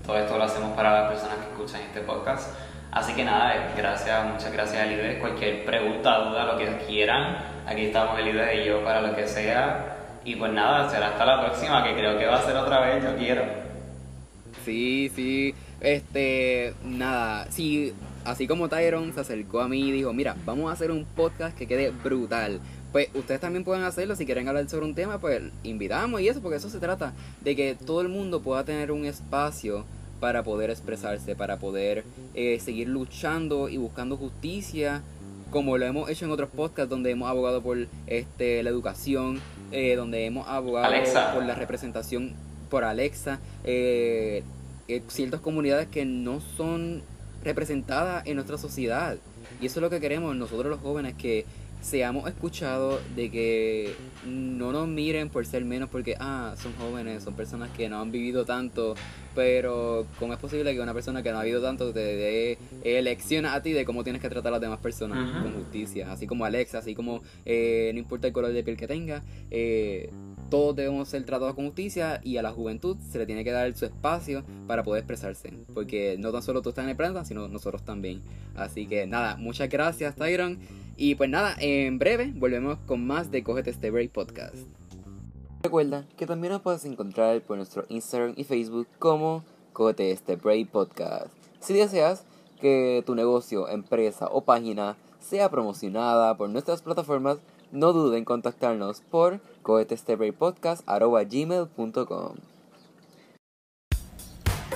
todo esto lo hacemos para las personas que escuchan este podcast. Así que nada, gracias, muchas gracias a Libre. Cualquier pregunta, duda, lo que quieran, aquí estamos Libre y yo para lo que sea. Y pues nada, será hasta la próxima, que creo que va a ser otra vez, yo quiero. Sí, sí. Este, nada, sí, así como Tyron se acercó a mí y dijo, mira, vamos a hacer un podcast que quede brutal. Pues ustedes también pueden hacerlo, si quieren hablar sobre un tema, pues invitamos y eso, porque eso se trata, de que todo el mundo pueda tener un espacio para poder expresarse, para poder eh, seguir luchando y buscando justicia, como lo hemos hecho en otros podcasts donde hemos abogado por este, la educación, eh, donde hemos abogado por la representación por Alexa, eh, eh, ciertas comunidades que no son representadas en nuestra sociedad. Y eso es lo que queremos nosotros los jóvenes, que seamos escuchados, de que no nos miren por ser menos porque, ah, son jóvenes, son personas que no han vivido tanto, pero ¿cómo es posible que una persona que no ha vivido tanto te dé elección a ti de cómo tienes que tratar a las demás personas con justicia? Así como Alexa, así como eh, no importa el color de piel que tenga, eh, todos debemos ser tratados con justicia y a la juventud se le tiene que dar su espacio para poder expresarse, porque no tan solo tú estás en el planeta, sino nosotros también. Así que nada, muchas gracias Tyron. Y pues nada, en breve volvemos con más de Cógete este Break Podcast. Recuerda que también nos puedes encontrar por nuestro Instagram y Facebook como Cógete este Break Podcast. Si deseas que tu negocio, empresa o página sea promocionada por nuestras plataformas, no duden en contactarnos por cogetestebreakpodcast.gmail.com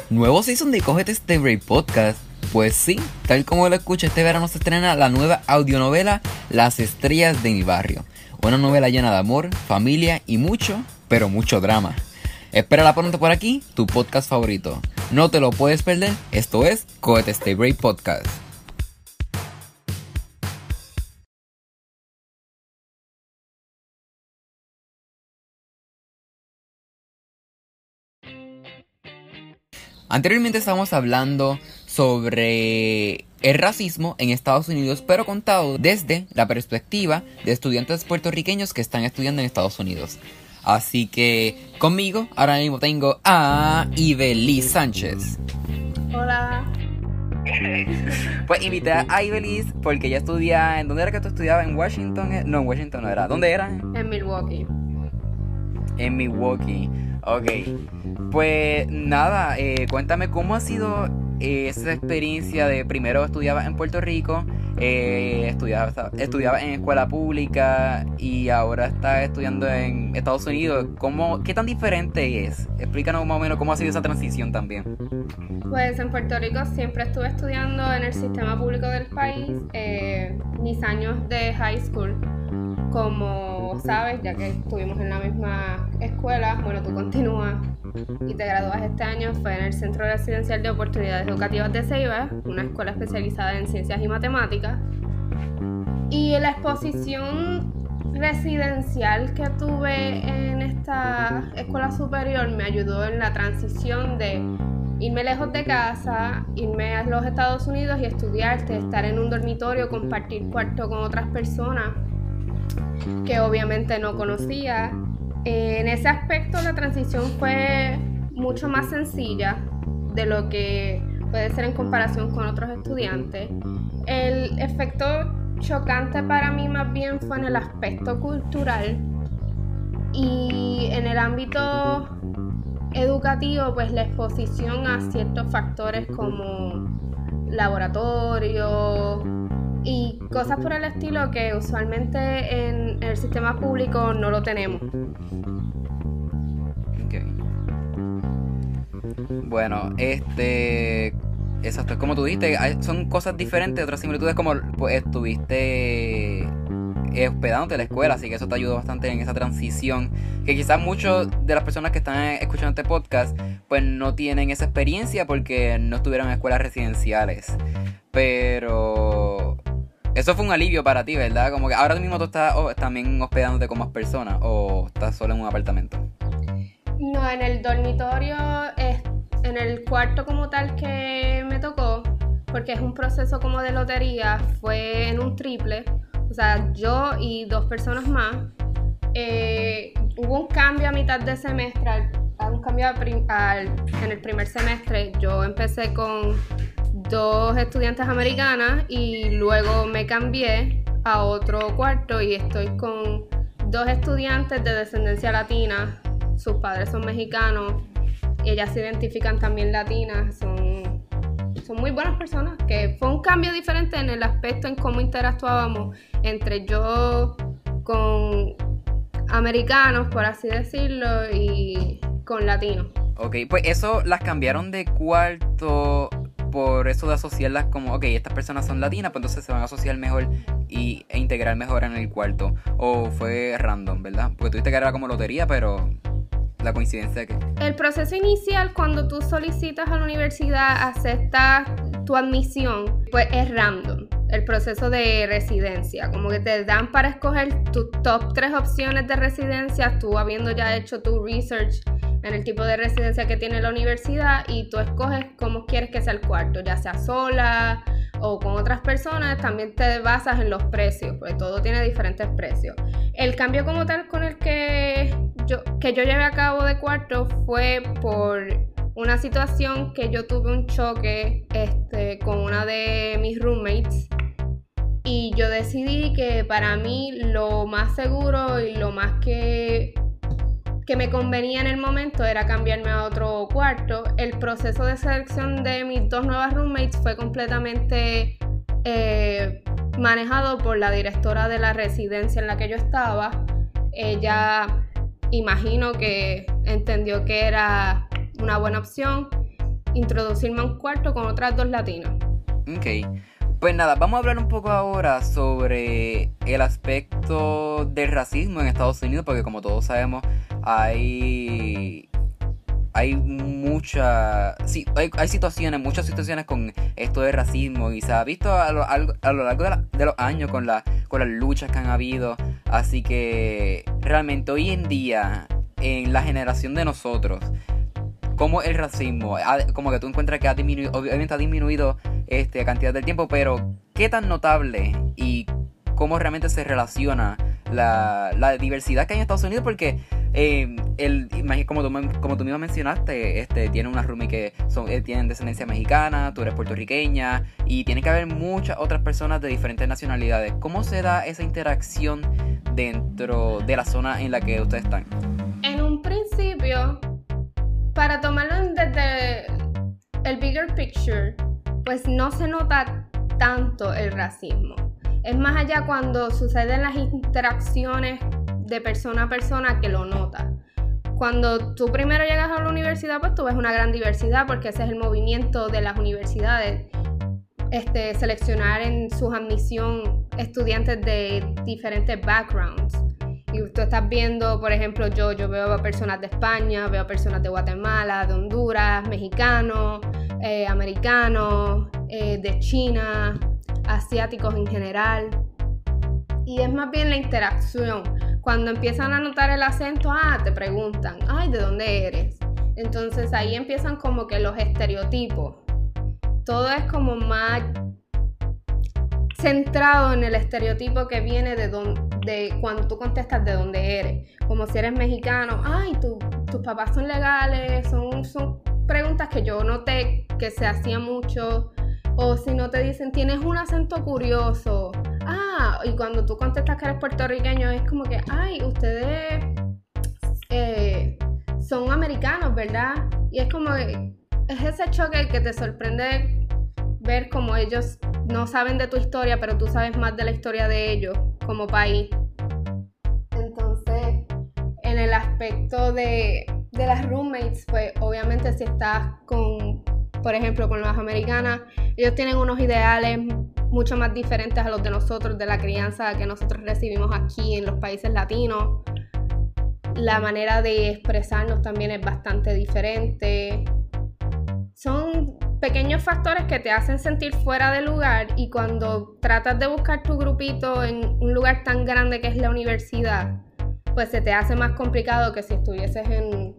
Nuevo season de Cógete este Break Podcast pues sí, tal como lo escucho, este verano se estrena la nueva audionovela Las estrellas de mi barrio. Una novela llena de amor, familia y mucho, pero mucho drama. Espérala pronto por aquí, tu podcast favorito. No te lo puedes perder, esto es Cohete Stay Break Podcast. Anteriormente estábamos hablando sobre el racismo en Estados Unidos, pero contado desde la perspectiva de estudiantes puertorriqueños que están estudiando en Estados Unidos. Así que conmigo ahora mismo tengo a Ibelis Sánchez. Hola. Pues invité a Ibelis porque ella estudia. ¿En dónde era que tú estudiabas? ¿En Washington? No, en Washington no era. ¿Dónde era? En Milwaukee. En Milwaukee. Ok. Pues nada, eh, cuéntame cómo ha sido esa experiencia de primero estudiaba en Puerto Rico, eh, estudiaba, estudiaba en escuela pública y ahora está estudiando en Estados Unidos. ¿Cómo, ¿Qué tan diferente es? Explícanos más o menos cómo ha sido esa transición también. Pues en Puerto Rico siempre estuve estudiando en el sistema público del país eh, mis años de high school. Como sabes, ya que estuvimos en la misma escuela, bueno, tú continúas y te gradúas este año fue en el Centro Residencial de Oportunidades Educativas de Ceiba, una escuela especializada en ciencias y matemáticas. Y la exposición residencial que tuve en esta la escuela superior me ayudó en la transición de irme lejos de casa, irme a los Estados Unidos y estudiar, estar en un dormitorio, compartir cuarto con otras personas que obviamente no conocía. En ese aspecto la transición fue mucho más sencilla de lo que puede ser en comparación con otros estudiantes. El efecto chocante para mí más bien fue en el aspecto cultural y en el ámbito educativo, pues la exposición a ciertos factores como laboratorio y cosas por el estilo que usualmente en el sistema público no lo tenemos. Bueno, este Exacto, es como tú dijiste, son cosas diferentes, otras similitudes como pues estuviste eh, hospedándote en la escuela, así que eso te ayudó bastante en esa transición, que quizás muchos de las personas que están escuchando este podcast pues no tienen esa experiencia porque no estuvieron en escuelas residenciales, pero eso fue un alivio para ti, ¿verdad? Como que ahora mismo tú estás también hospedándote con más personas o estás solo en un apartamento. No, en el dormitorio en el cuarto como tal que me tocó, porque es un proceso como de lotería, fue en un triple, o sea, yo y dos personas más. Eh, hubo un cambio a mitad de semestre, un cambio en el primer semestre. Yo empecé con dos estudiantes americanas y luego me cambié a otro cuarto y estoy con dos estudiantes de descendencia latina. Sus padres son mexicanos ellas se identifican también latinas, son, son muy buenas personas, que fue un cambio diferente en el aspecto en cómo interactuábamos entre yo con americanos, por así decirlo, y con latinos. Ok, pues eso las cambiaron de cuarto por eso de asociarlas como, ok, estas personas son latinas, pues entonces se van a asociar mejor y, e integrar mejor en el cuarto. O fue random, ¿verdad? Porque tuviste que era como lotería, pero la coincidencia de que... El proceso inicial cuando tú solicitas a la universidad, aceptas tu admisión, pues es random. El proceso de residencia, como que te dan para escoger tus top tres opciones de residencia, tú habiendo ya hecho tu research en el tipo de residencia que tiene la universidad y tú escoges cómo quieres que sea el cuarto, ya sea sola o con otras personas, también te basas en los precios, porque todo tiene diferentes precios. El cambio como tal con el que yo, que yo llevé a cabo de cuarto fue por una situación que yo tuve un choque este, con una de mis roommates y yo decidí que para mí lo más seguro y lo más que que me convenía en el momento era cambiarme a otro cuarto. El proceso de selección de mis dos nuevas roommates fue completamente eh, manejado por la directora de la residencia en la que yo estaba. Ella imagino que entendió que era una buena opción introducirme a un cuarto con otras dos latinas. Ok. Pues nada, vamos a hablar un poco ahora sobre el aspecto del racismo en Estados Unidos, porque como todos sabemos, hay hay mucha sí, hay, situaciones, muchas situaciones con esto de racismo y se ha visto a lo, largo de, los años con, la, con las luchas que han habido. Así que realmente hoy en día, en la generación de nosotros, como el racismo, como que tú encuentras que ha disminuido, obviamente ha disminuido este, cantidad del tiempo, pero qué tan notable y cómo realmente se relaciona la, diversidad que hay en Estados Unidos, porque eh, como, tú, como tú mismo mencionaste, este, tiene una roomie que son, eh, tienen descendencia mexicana, tú eres puertorriqueña y tiene que haber muchas otras personas de diferentes nacionalidades. ¿Cómo se da esa interacción dentro de la zona en la que ustedes están? En un principio, para tomarlo desde el bigger picture, pues no se nota tanto el racismo. Es más allá cuando suceden las interacciones de persona a persona que lo nota. Cuando tú primero llegas a la universidad, pues tú ves una gran diversidad porque ese es el movimiento de las universidades. Este, seleccionar en su admisión estudiantes de diferentes backgrounds. Y tú estás viendo, por ejemplo, yo, yo veo a personas de España, veo a personas de Guatemala, de Honduras, mexicanos, eh, americanos, eh, de China, asiáticos en general. Y es más bien la interacción Cuando empiezan a notar el acento, ah, te preguntan, ay, ¿de dónde eres? Entonces ahí empiezan como que los estereotipos. Todo es como más centrado en el estereotipo que viene de, de cuando tú contestas de dónde eres. Como si eres mexicano, ay, tus papás son legales, son, son preguntas que yo noté que se hacía mucho. O si no te dicen, tienes un acento curioso. Ah, y cuando tú contestas que eres puertorriqueño, es como que, ay, ustedes eh, son americanos, ¿verdad? Y es como, es ese choque que te sorprende ver como ellos no saben de tu historia, pero tú sabes más de la historia de ellos como país. Entonces, en el aspecto de, de las roommates, pues obviamente si estás con, por ejemplo, con las americanas, ellos tienen unos ideales mucho más diferentes a los de nosotros, de la crianza que nosotros recibimos aquí en los países latinos. La manera de expresarnos también es bastante diferente. Son pequeños factores que te hacen sentir fuera de lugar y cuando tratas de buscar tu grupito en un lugar tan grande que es la universidad, pues se te hace más complicado que si estuvieses en,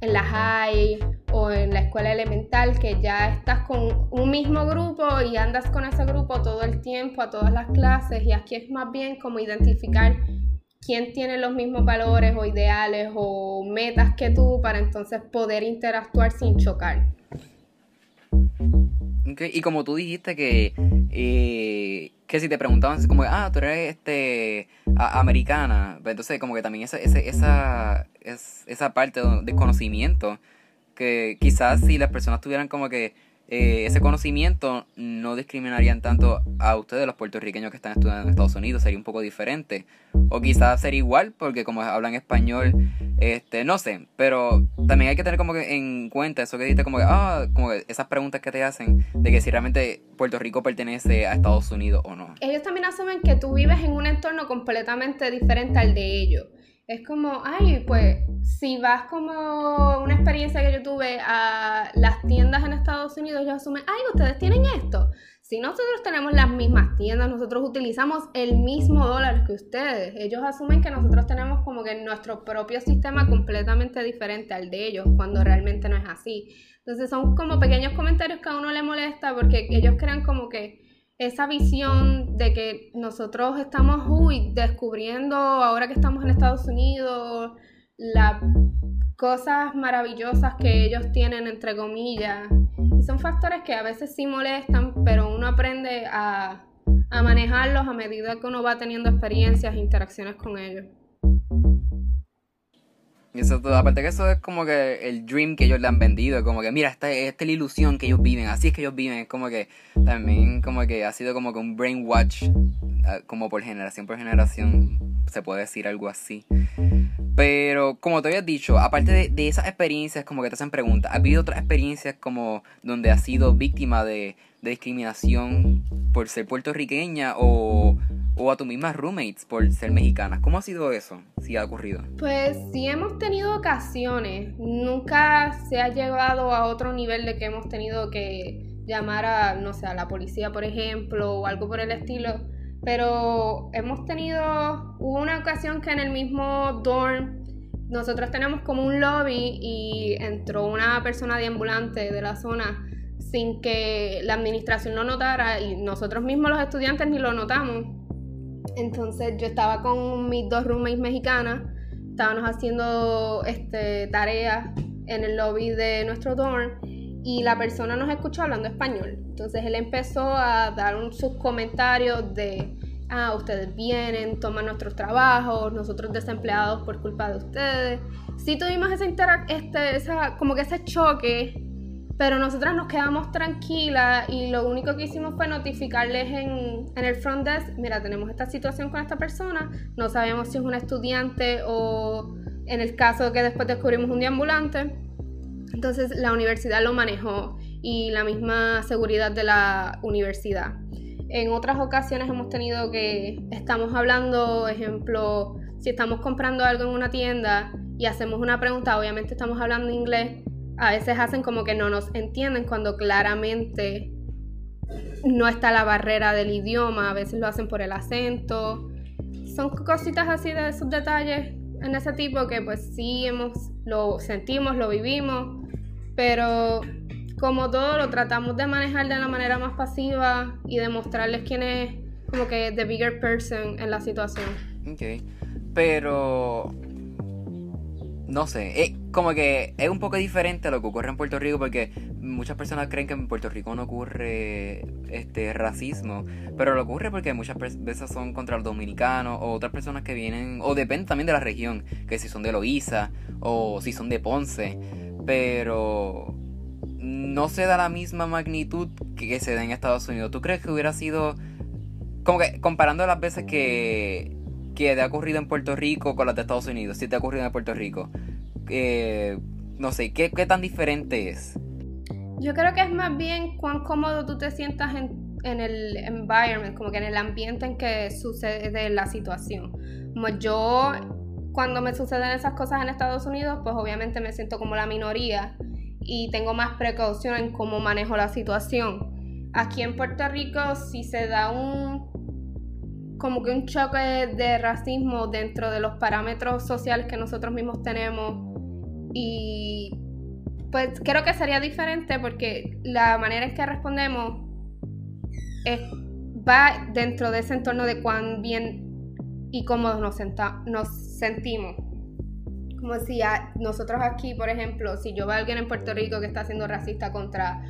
en la high o en la escuela elemental, que ya estás con un mismo grupo y andas con ese grupo todo el tiempo, a todas las clases, y aquí es más bien como identificar quién tiene los mismos valores o ideales o metas que tú para entonces poder interactuar sin chocar. Y como tú dijiste que, eh, que si te preguntaban como, ah, tú eres este, americana, pues entonces como que también esa, esa, esa, esa parte de conocimiento, que quizás si las personas tuvieran como que eh, ese conocimiento no discriminarían tanto a ustedes, los puertorriqueños que están estudiando en Estados Unidos, sería un poco diferente. O quizás sería igual, porque como hablan español, este, no sé, pero también hay que tener como que en cuenta eso que dijiste, como que, ah, como que esas preguntas que te hacen de que si realmente Puerto Rico pertenece a Estados Unidos o no. Ellos también asumen que tú vives en un entorno completamente diferente al de ellos es como, ay, pues si vas como una experiencia que yo tuve a las tiendas en Estados Unidos, ellos asumen, ay, ustedes tienen esto. Si nosotros tenemos las mismas tiendas, nosotros utilizamos el mismo dólar que ustedes. Ellos asumen que nosotros tenemos como que nuestro propio sistema completamente diferente al de ellos, cuando realmente no es así. Entonces son como pequeños comentarios que a uno le molesta porque ellos crean como que esa visión de que nosotros estamos descubriendo ahora que estamos en Estados Unidos las cosas maravillosas que ellos tienen entre comillas. Y son factores que a veces sí molestan pero uno aprende a, a manejarlos a medida que uno va teniendo experiencias e interacciones con ellos y eso, aparte que eso es como que el dream que ellos le han vendido, como que mira, esta, es la ilusión que ellos viven, así es que ellos viven, es como que también como que ha sido como que un brainwash, ah, como por generación por generación, se puede decir algo así. Pero como te había dicho, aparte de, de esas experiencias como que te hacen preguntas, ¿ha habido otras experiencias como donde has sido víctima de, discriminación por ser puertorriqueña o o a tus mismas roommates por ser mexicanas. ¿Cómo ha sido eso? Si ha ocurrido. Pues sí hemos tenido ocasiones. Nunca se ha llegado a otro nivel de que hemos tenido que llamar a, no sé, a la policía, por ejemplo, o algo por el estilo. Pero hemos tenido, hubo una ocasión que en el mismo dorm nosotros tenemos como un lobby y entró una persona de ambulante de la zona sin que la administración lo notara y nosotros mismos los estudiantes ni lo notamos. Entonces yo estaba con mis dos roommates mexicanas, estábamos haciendo este, tareas en el lobby de nuestro dorm y la persona nos escuchó hablando español. Entonces él empezó a dar sus comentarios de, ah, ustedes vienen, toman nuestros trabajos, nosotros desempleados por culpa de ustedes. Sí tuvimos esa, este, esa como que ese choque pero nosotras nos quedamos tranquilas y lo único que hicimos fue notificarles en, en, el front desk, mira, tenemos esta situación con esta persona, no sabemos si es una estudiante o en el caso que después descubrimos un deambulante. Entonces la universidad lo manejó y la misma seguridad de la universidad. En otras ocasiones hemos tenido que estamos hablando, ejemplo, si estamos comprando algo en una tienda y hacemos una pregunta, obviamente estamos hablando inglés a veces hacen como que no nos entienden cuando claramente no está la barrera del idioma, a veces lo hacen por el acento. son cositas así de esos detalles en ese tipo que pues sí hemos, lo sentimos, lo vivimos, pero como todo lo tratamos de manejar de la manera más pasiva y demostrarles quién es como que the bigger person en la situación. Ok, pero no sé, eh, como que es un poco diferente a lo que ocurre en Puerto Rico porque muchas personas creen que en Puerto Rico no ocurre este racismo, pero lo ocurre porque muchas veces son contra los dominicanos o otras personas que vienen, o depende también de la región, que si son de Loíza o si son de Ponce, pero no se da la misma magnitud que, se da en Estados Unidos. ¿Tú crees que hubiera sido, como que comparando las veces que que te ha ocurrido en Puerto Rico con las de Estados Unidos, si te ha ocurrido en Puerto Rico, eh, no sé, ¿qué, ¿qué, tan diferente es? Yo creo que es más bien cuán cómodo tú te sientas en, en, el environment, como que en el ambiente en que sucede la situación. Como yo, cuando me suceden esas cosas en Estados Unidos, pues obviamente me siento como la minoría y tengo más precaución en cómo manejo la situación. Aquí en Puerto Rico, si se da un como que un choque de racismo dentro de los parámetros sociales que nosotros mismos tenemos y pues creo que sería diferente porque la manera en que respondemos va dentro de ese entorno de cuán bien y cómodos nos, nos sentimos. Como si nosotros aquí, por ejemplo, si yo veo a alguien en Puerto Rico que está siendo racista contra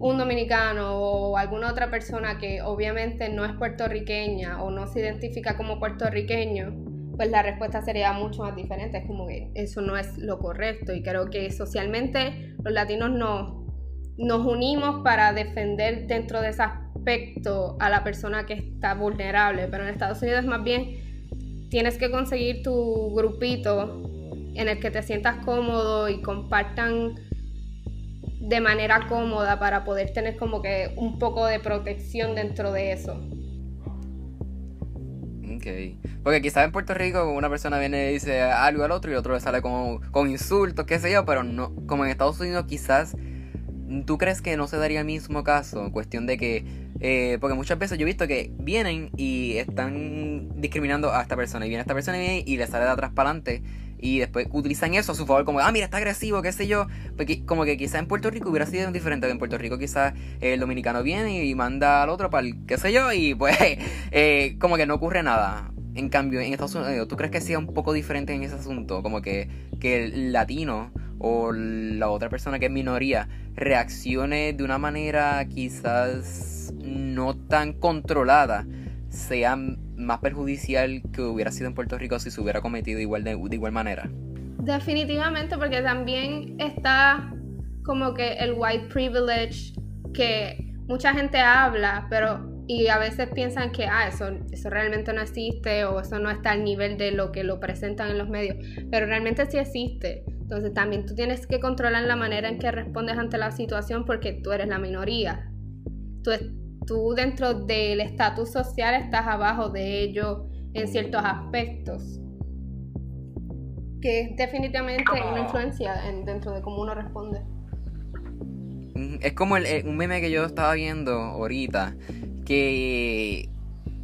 un dominicano o alguna otra persona que obviamente no es puertorriqueña o no se identifica como puertorriqueño, pues la respuesta sería mucho más diferente. Es como que eso no es lo correcto y creo que socialmente los latinos no, nos unimos para defender dentro de ese aspecto a la persona que está vulnerable, pero en Estados Unidos más bien tienes que conseguir tu grupito en el que te sientas cómodo y compartan de manera cómoda para poder tener como que un poco de protección dentro de eso. Ok. Porque quizás en Puerto Rico una persona viene y dice algo al otro y el otro le sale con, con insultos, qué sé yo, pero no, como en Estados Unidos quizás ¿Tú crees que no se daría el mismo caso? Cuestión de que. Eh, porque muchas veces yo he visto que vienen y están discriminando a esta persona. Y viene esta persona y, viene y le sale de atrás para adelante y después utilizan eso a su favor, como, ah, mira, está agresivo, qué sé yo. Porque, como que quizá en Puerto Rico hubiera sido diferente. En Puerto Rico quizás el dominicano viene y manda al otro para el qué sé yo, y pues, eh, como que no ocurre nada. En cambio, en Estados Unidos, ¿tú crees que sea un poco diferente en ese asunto? Como que, que el latino o la otra persona que es minoría reaccione de una manera quizás no tan controlada sea más perjudicial que hubiera sido en Puerto Rico si se hubiera cometido igual de, igual manera. Definitivamente, porque también está como que el white privilege que mucha gente habla, pero y a veces piensan que ah, eso, eso realmente no existe o eso no está al nivel de lo que lo presentan en los medios, pero realmente sí existe. Entonces también tú tienes que controlar la manera en que respondes ante la situación porque tú eres la minoría. Tú dentro del estatus social estás abajo de ellos en ciertos aspectos. Que es definitivamente una influencia dentro de cómo uno responde. Es como un meme que yo estaba viendo ahorita, que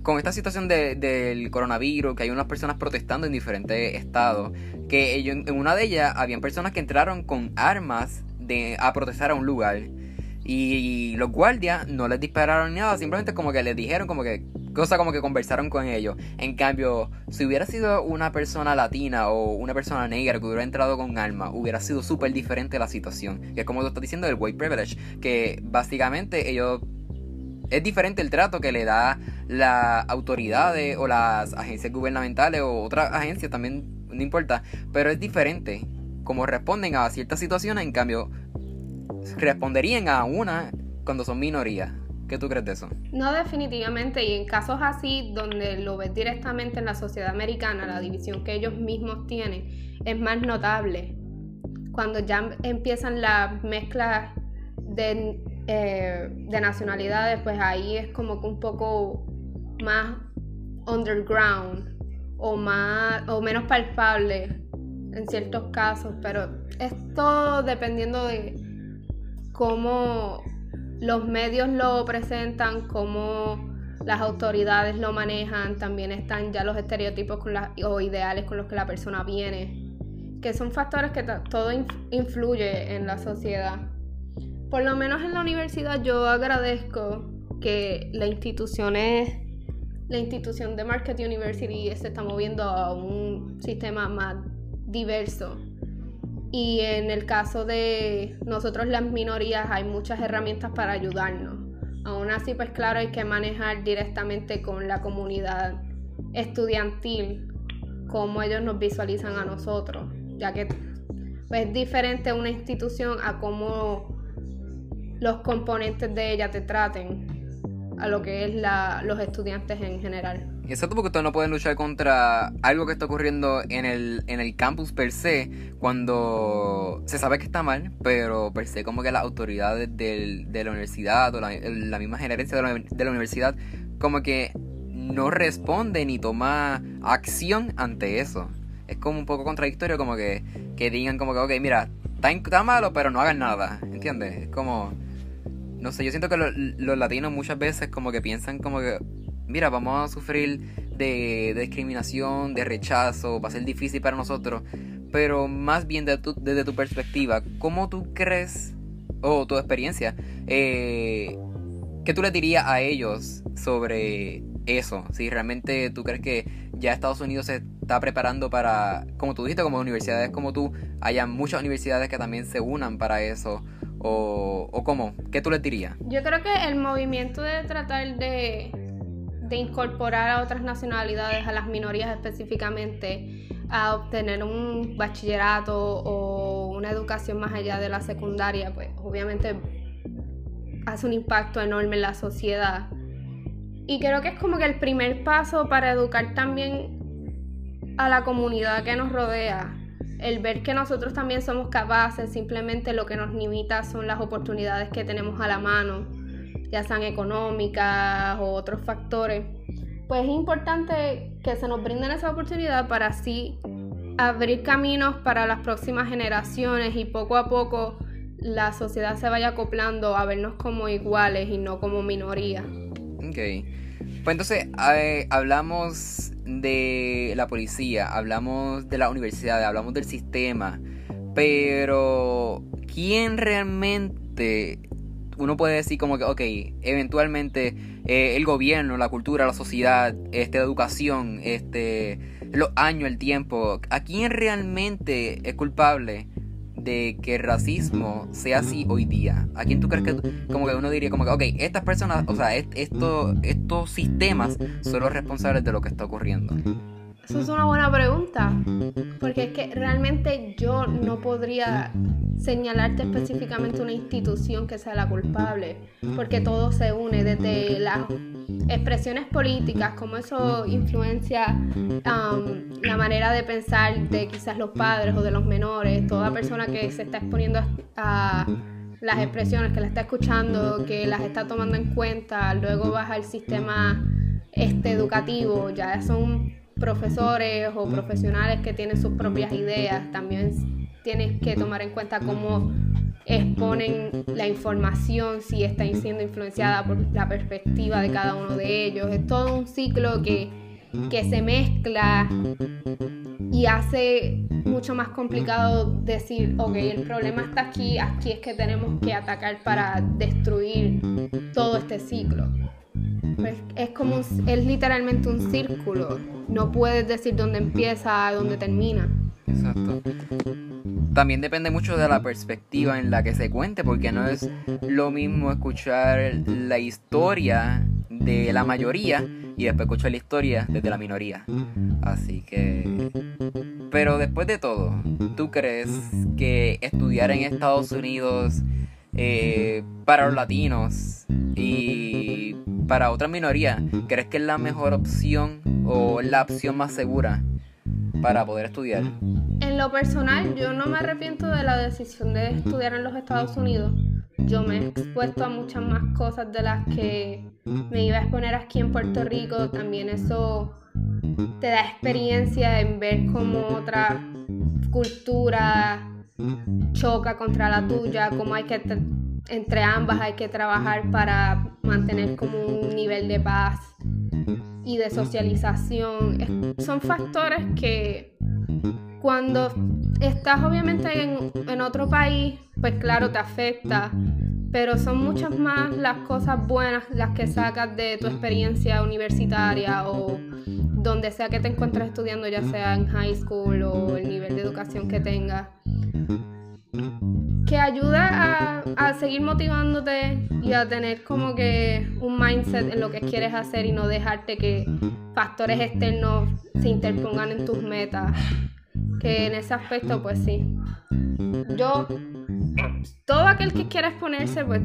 con esta situación del coronavirus, que hay unas personas protestando en diferentes estados, que en una de ellas habían personas que entraron con armas de, a protestar a un lugar. Y los guardias no les dispararon ni nada, simplemente como que les dijeron como que cosa como que conversaron con ellos. En cambio, si hubiera sido una persona latina o una persona negra que hubiera entrado con armas, hubiera sido súper diferente la situación. Que es como tú estás diciendo del white privilege, que básicamente ellos es diferente el trato que le da las autoridades o las agencias gubernamentales o otras agencias también, no importa, pero es diferente como responden a ciertas situaciones, en cambio responderían a una cuando son minorías. ¿Qué tú crees de eso? No, definitivamente. Y en casos así, donde lo ves directamente en la sociedad americana, la división que ellos mismos tienen, es más notable. Cuando ya empiezan las mezclas de, eh, de nacionalidades, pues ahí es como que un poco más underground o, más, o menos palpable en ciertos casos. Pero es todo dependiendo de cómo los medios lo presentan, cómo las autoridades lo manejan, también están ya los estereotipos con o ideales con los que la persona viene, que son factores que todo influye en la sociedad. Por lo menos en la universidad yo agradezco que la institución es la institución de Market University se está moviendo a un sistema más diverso. Y en el caso de nosotros las minorías hay muchas herramientas para ayudarnos. Aún así, pues claro, hay que manejar directamente con la comunidad estudiantil cómo ellos nos visualizan a nosotros, ya que pues, es diferente una institución a cómo los componentes de ella te traten a lo que es la, los estudiantes en general. Exacto, porque ustedes no pueden luchar contra algo que está ocurriendo en el, en el campus per se, cuando se sabe que está mal, pero per se como que las autoridades del, de la universidad o la, misma gerencia de la, de la, universidad como que no responde ni toma acción ante eso. Es como un poco contradictorio como que, que digan como que, ok, mira, está, está malo, pero no hagan nada, ¿entiendes? Es como no sé, yo siento que los latinos muchas veces como que piensan como que, mira, vamos a sufrir de, discriminación, de rechazo, va a ser difícil para nosotros, pero más bien desde tu perspectiva, ¿cómo tú crees, o tu experiencia, eh, qué tú le dirías a ellos sobre eso? Si realmente tú crees que ya Estados Unidos se está preparando para, como tú dijiste, como universidades como tú, haya muchas universidades que también se unan para eso ¿O, cómo? ¿Qué tú les dirías? Yo creo que el movimiento de tratar de, de incorporar a otras nacionalidades, a las minorías específicamente, a obtener un bachillerato o una educación más allá de la secundaria, pues obviamente hace un impacto enorme en la sociedad. Y creo que es como que el primer paso para educar también a la comunidad que nos rodea el ver que nosotros también somos capaces, simplemente lo que nos limita son las oportunidades que tenemos a la mano, ya sean económicas o otros factores, pues es importante que se nos brinden esa oportunidad para así abrir caminos para las próximas generaciones y poco a poco la sociedad se vaya acoplando a vernos como iguales y no como minoría. Ok. Pues entonces eh, hablamos de la policía, hablamos de la universidad, hablamos del sistema, pero ¿quién realmente uno puede decir como que, ok, eventualmente eh, el gobierno, la cultura, la sociedad, este, la educación, este, los años, el tiempo, ¿a quién realmente es culpable de que el racismo sea así hoy día? ¿A quién tú crees que, como que uno diría, como que, ok, estas personas, o sea, esto, estos sistemas son los responsables de lo que está ocurriendo? Eso es una buena pregunta, porque es que realmente yo no podría señalarte específicamente una institución que sea la culpable, porque todo se une desde las expresiones políticas, cómo eso influencia um, la manera de pensar de quizás los padres o de los menores, toda persona que se está exponiendo a las expresiones, que la está escuchando, que las está tomando en cuenta, luego vas al sistema este, educativo, ya son profesores o profesionales que tienen sus propias ideas, también tienes que tomar en cuenta cómo exponen la información, si está siendo influenciada por la perspectiva de cada uno de ellos. Es todo un ciclo que, que se mezcla y hace mucho más complicado decir, ok, el problema está aquí, aquí es que tenemos que atacar para destruir todo este ciclo. Pues es como es literalmente un círculo. No puedes decir dónde empieza, dónde termina. Exacto. También depende mucho de la perspectiva en la que se cuente, porque no es lo mismo escuchar la historia de la mayoría y después escuchar la historia desde la minoría. Así que... Pero después de todo, ¿tú crees que estudiar en Estados Unidos eh, para los latinos y para otras minorías, ¿crees que es la mejor opción o la opción más segura para poder estudiar? En lo personal, yo no me arrepiento de la decisión de estudiar en los Estados Unidos. Yo me he expuesto a muchas más cosas de las que me iba a exponer aquí en Puerto Rico. También eso te da experiencia en ver cómo otra cultura choca contra la tuya, cómo hay que entre ambas hay que trabajar para mantener como un nivel de paz y de socialización. son factores que cuando estás obviamente en, en otro país, pues claro, te afecta, pero son muchas más las cosas buenas las que sacas de tu experiencia universitaria o donde sea que te encuentres estudiando, ya sea en high school o el nivel de educación que tengas, que ayuda a, seguir motivándote y a tener como que un mindset en lo que quieres hacer y no dejarte que factores externos se interpongan en tus metas. Que en ese aspecto, pues sí. Yo, todo aquel que quiera exponerse, pues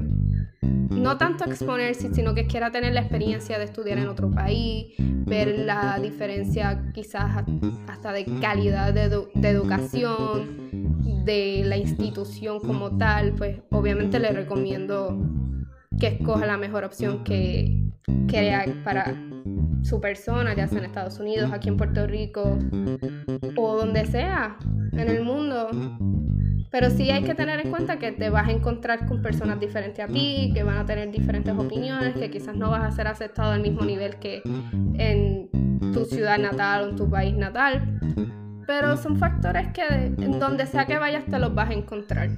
no tanto exponerse, sino que quiera tener la experiencia de estudiar en otro país, ver la diferencia quizás hasta de calidad de, educación, de la institución como tal, pues obviamente le recomiendo que escoja la mejor opción que crea para su persona, ya sea en Estados Unidos, aquí en Puerto Rico o donde sea en el mundo pero sí hay que tener en cuenta que te vas a encontrar con personas diferentes a ti, que van a tener diferentes opiniones, que quizás no vas a ser aceptado al mismo nivel que en tu ciudad natal o en tu país natal. Pero son factores que donde sea que vayas te los vas a encontrar.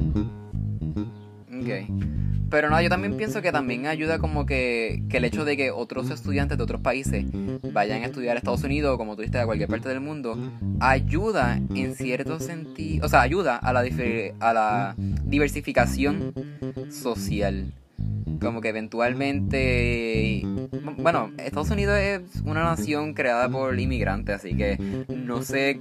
Okay. Pero no, yo también pienso que también ayuda como que, el hecho de que otros estudiantes de otros países vayan a estudiar a Estados Unidos, como tú dijiste, a cualquier parte del mundo, ayuda en cierto sentido, o sea, ayuda a la diversificación social como que eventualmente bueno Estados Unidos es una nación creada por inmigrantes así que no sé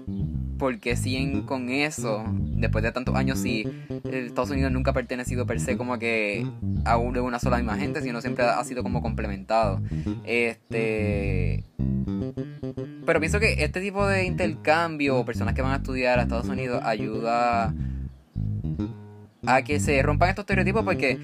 por qué siguen con eso después de tantos años si Estados Unidos nunca ha pertenecido per se como que a una sola misma gente sino siempre ha sido como complementado. Este pero pienso que este tipo de intercambio personas que van a estudiar a Estados Unidos ayuda a que se rompan estos estereotipos porque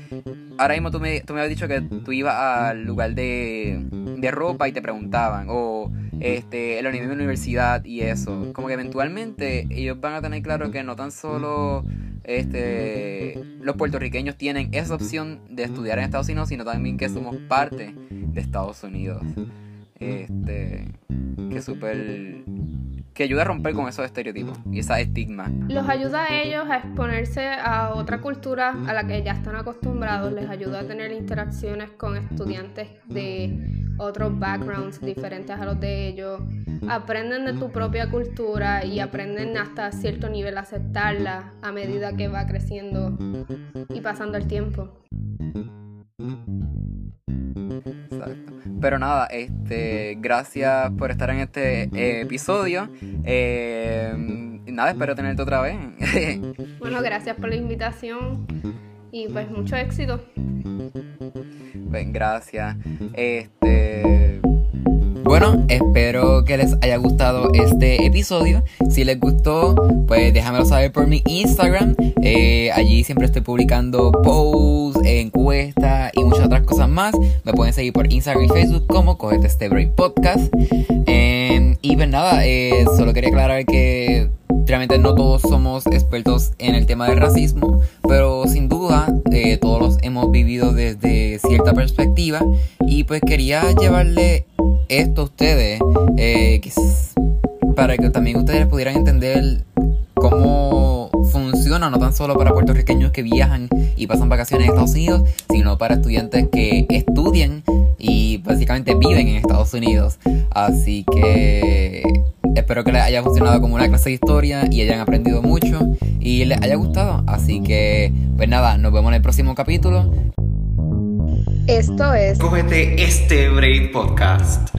ahora mismo tú me, tú me habías dicho que tú ibas al lugar de, de ropa y te preguntaban, o este, la universidad y eso. Como que eventualmente ellos van a tener claro que no tan solo este, los puertorriqueños tienen esa opción de estudiar en Estados Unidos, sino también que somos parte de Estados Unidos. Este, que súper que ayuda a romper con esos estereotipos y esa estigma. Los ayuda a ellos a exponerse a otra cultura a la que ya están acostumbrados, les ayuda a tener interacciones con estudiantes de otros backgrounds diferentes a los de ellos, aprenden de tu propia cultura y aprenden hasta cierto nivel a aceptarla a medida que va creciendo y pasando el tiempo. Pero nada, este, gracias por estar en este eh, episodio. Eh, nada, espero tenerte otra vez. bueno, gracias por la invitación y pues mucho éxito. Ven, gracias. Este. Bueno, espero que les haya gustado este episodio. Si les gustó, pues déjamelo saber por mi Instagram. Eh, allí siempre estoy publicando posts, encuestas y muchas otras cosas más. Me pueden seguir por Instagram y Facebook como Cogete este Break Podcast. Em, y pues nada, eh, solo quería aclarar que realmente no todos somos expertos en el tema del racismo, pero sin duda eh, todos los hemos vivido desde cierta perspectiva y pues quería llevarle esto a ustedes eh, para que también ustedes pudieran entender cómo funciona, no tan solo para puertorriqueños que viajan y pasan vacaciones en Estados Unidos, sino para estudiantes que estudian y básicamente viven en Estados Unidos. Así que espero que les haya funcionado como una clase de historia y hayan aprendido mucho y les haya gustado. Así que, pues nada, nos vemos en el próximo capítulo. Esto es. Cógete este Braid Podcast.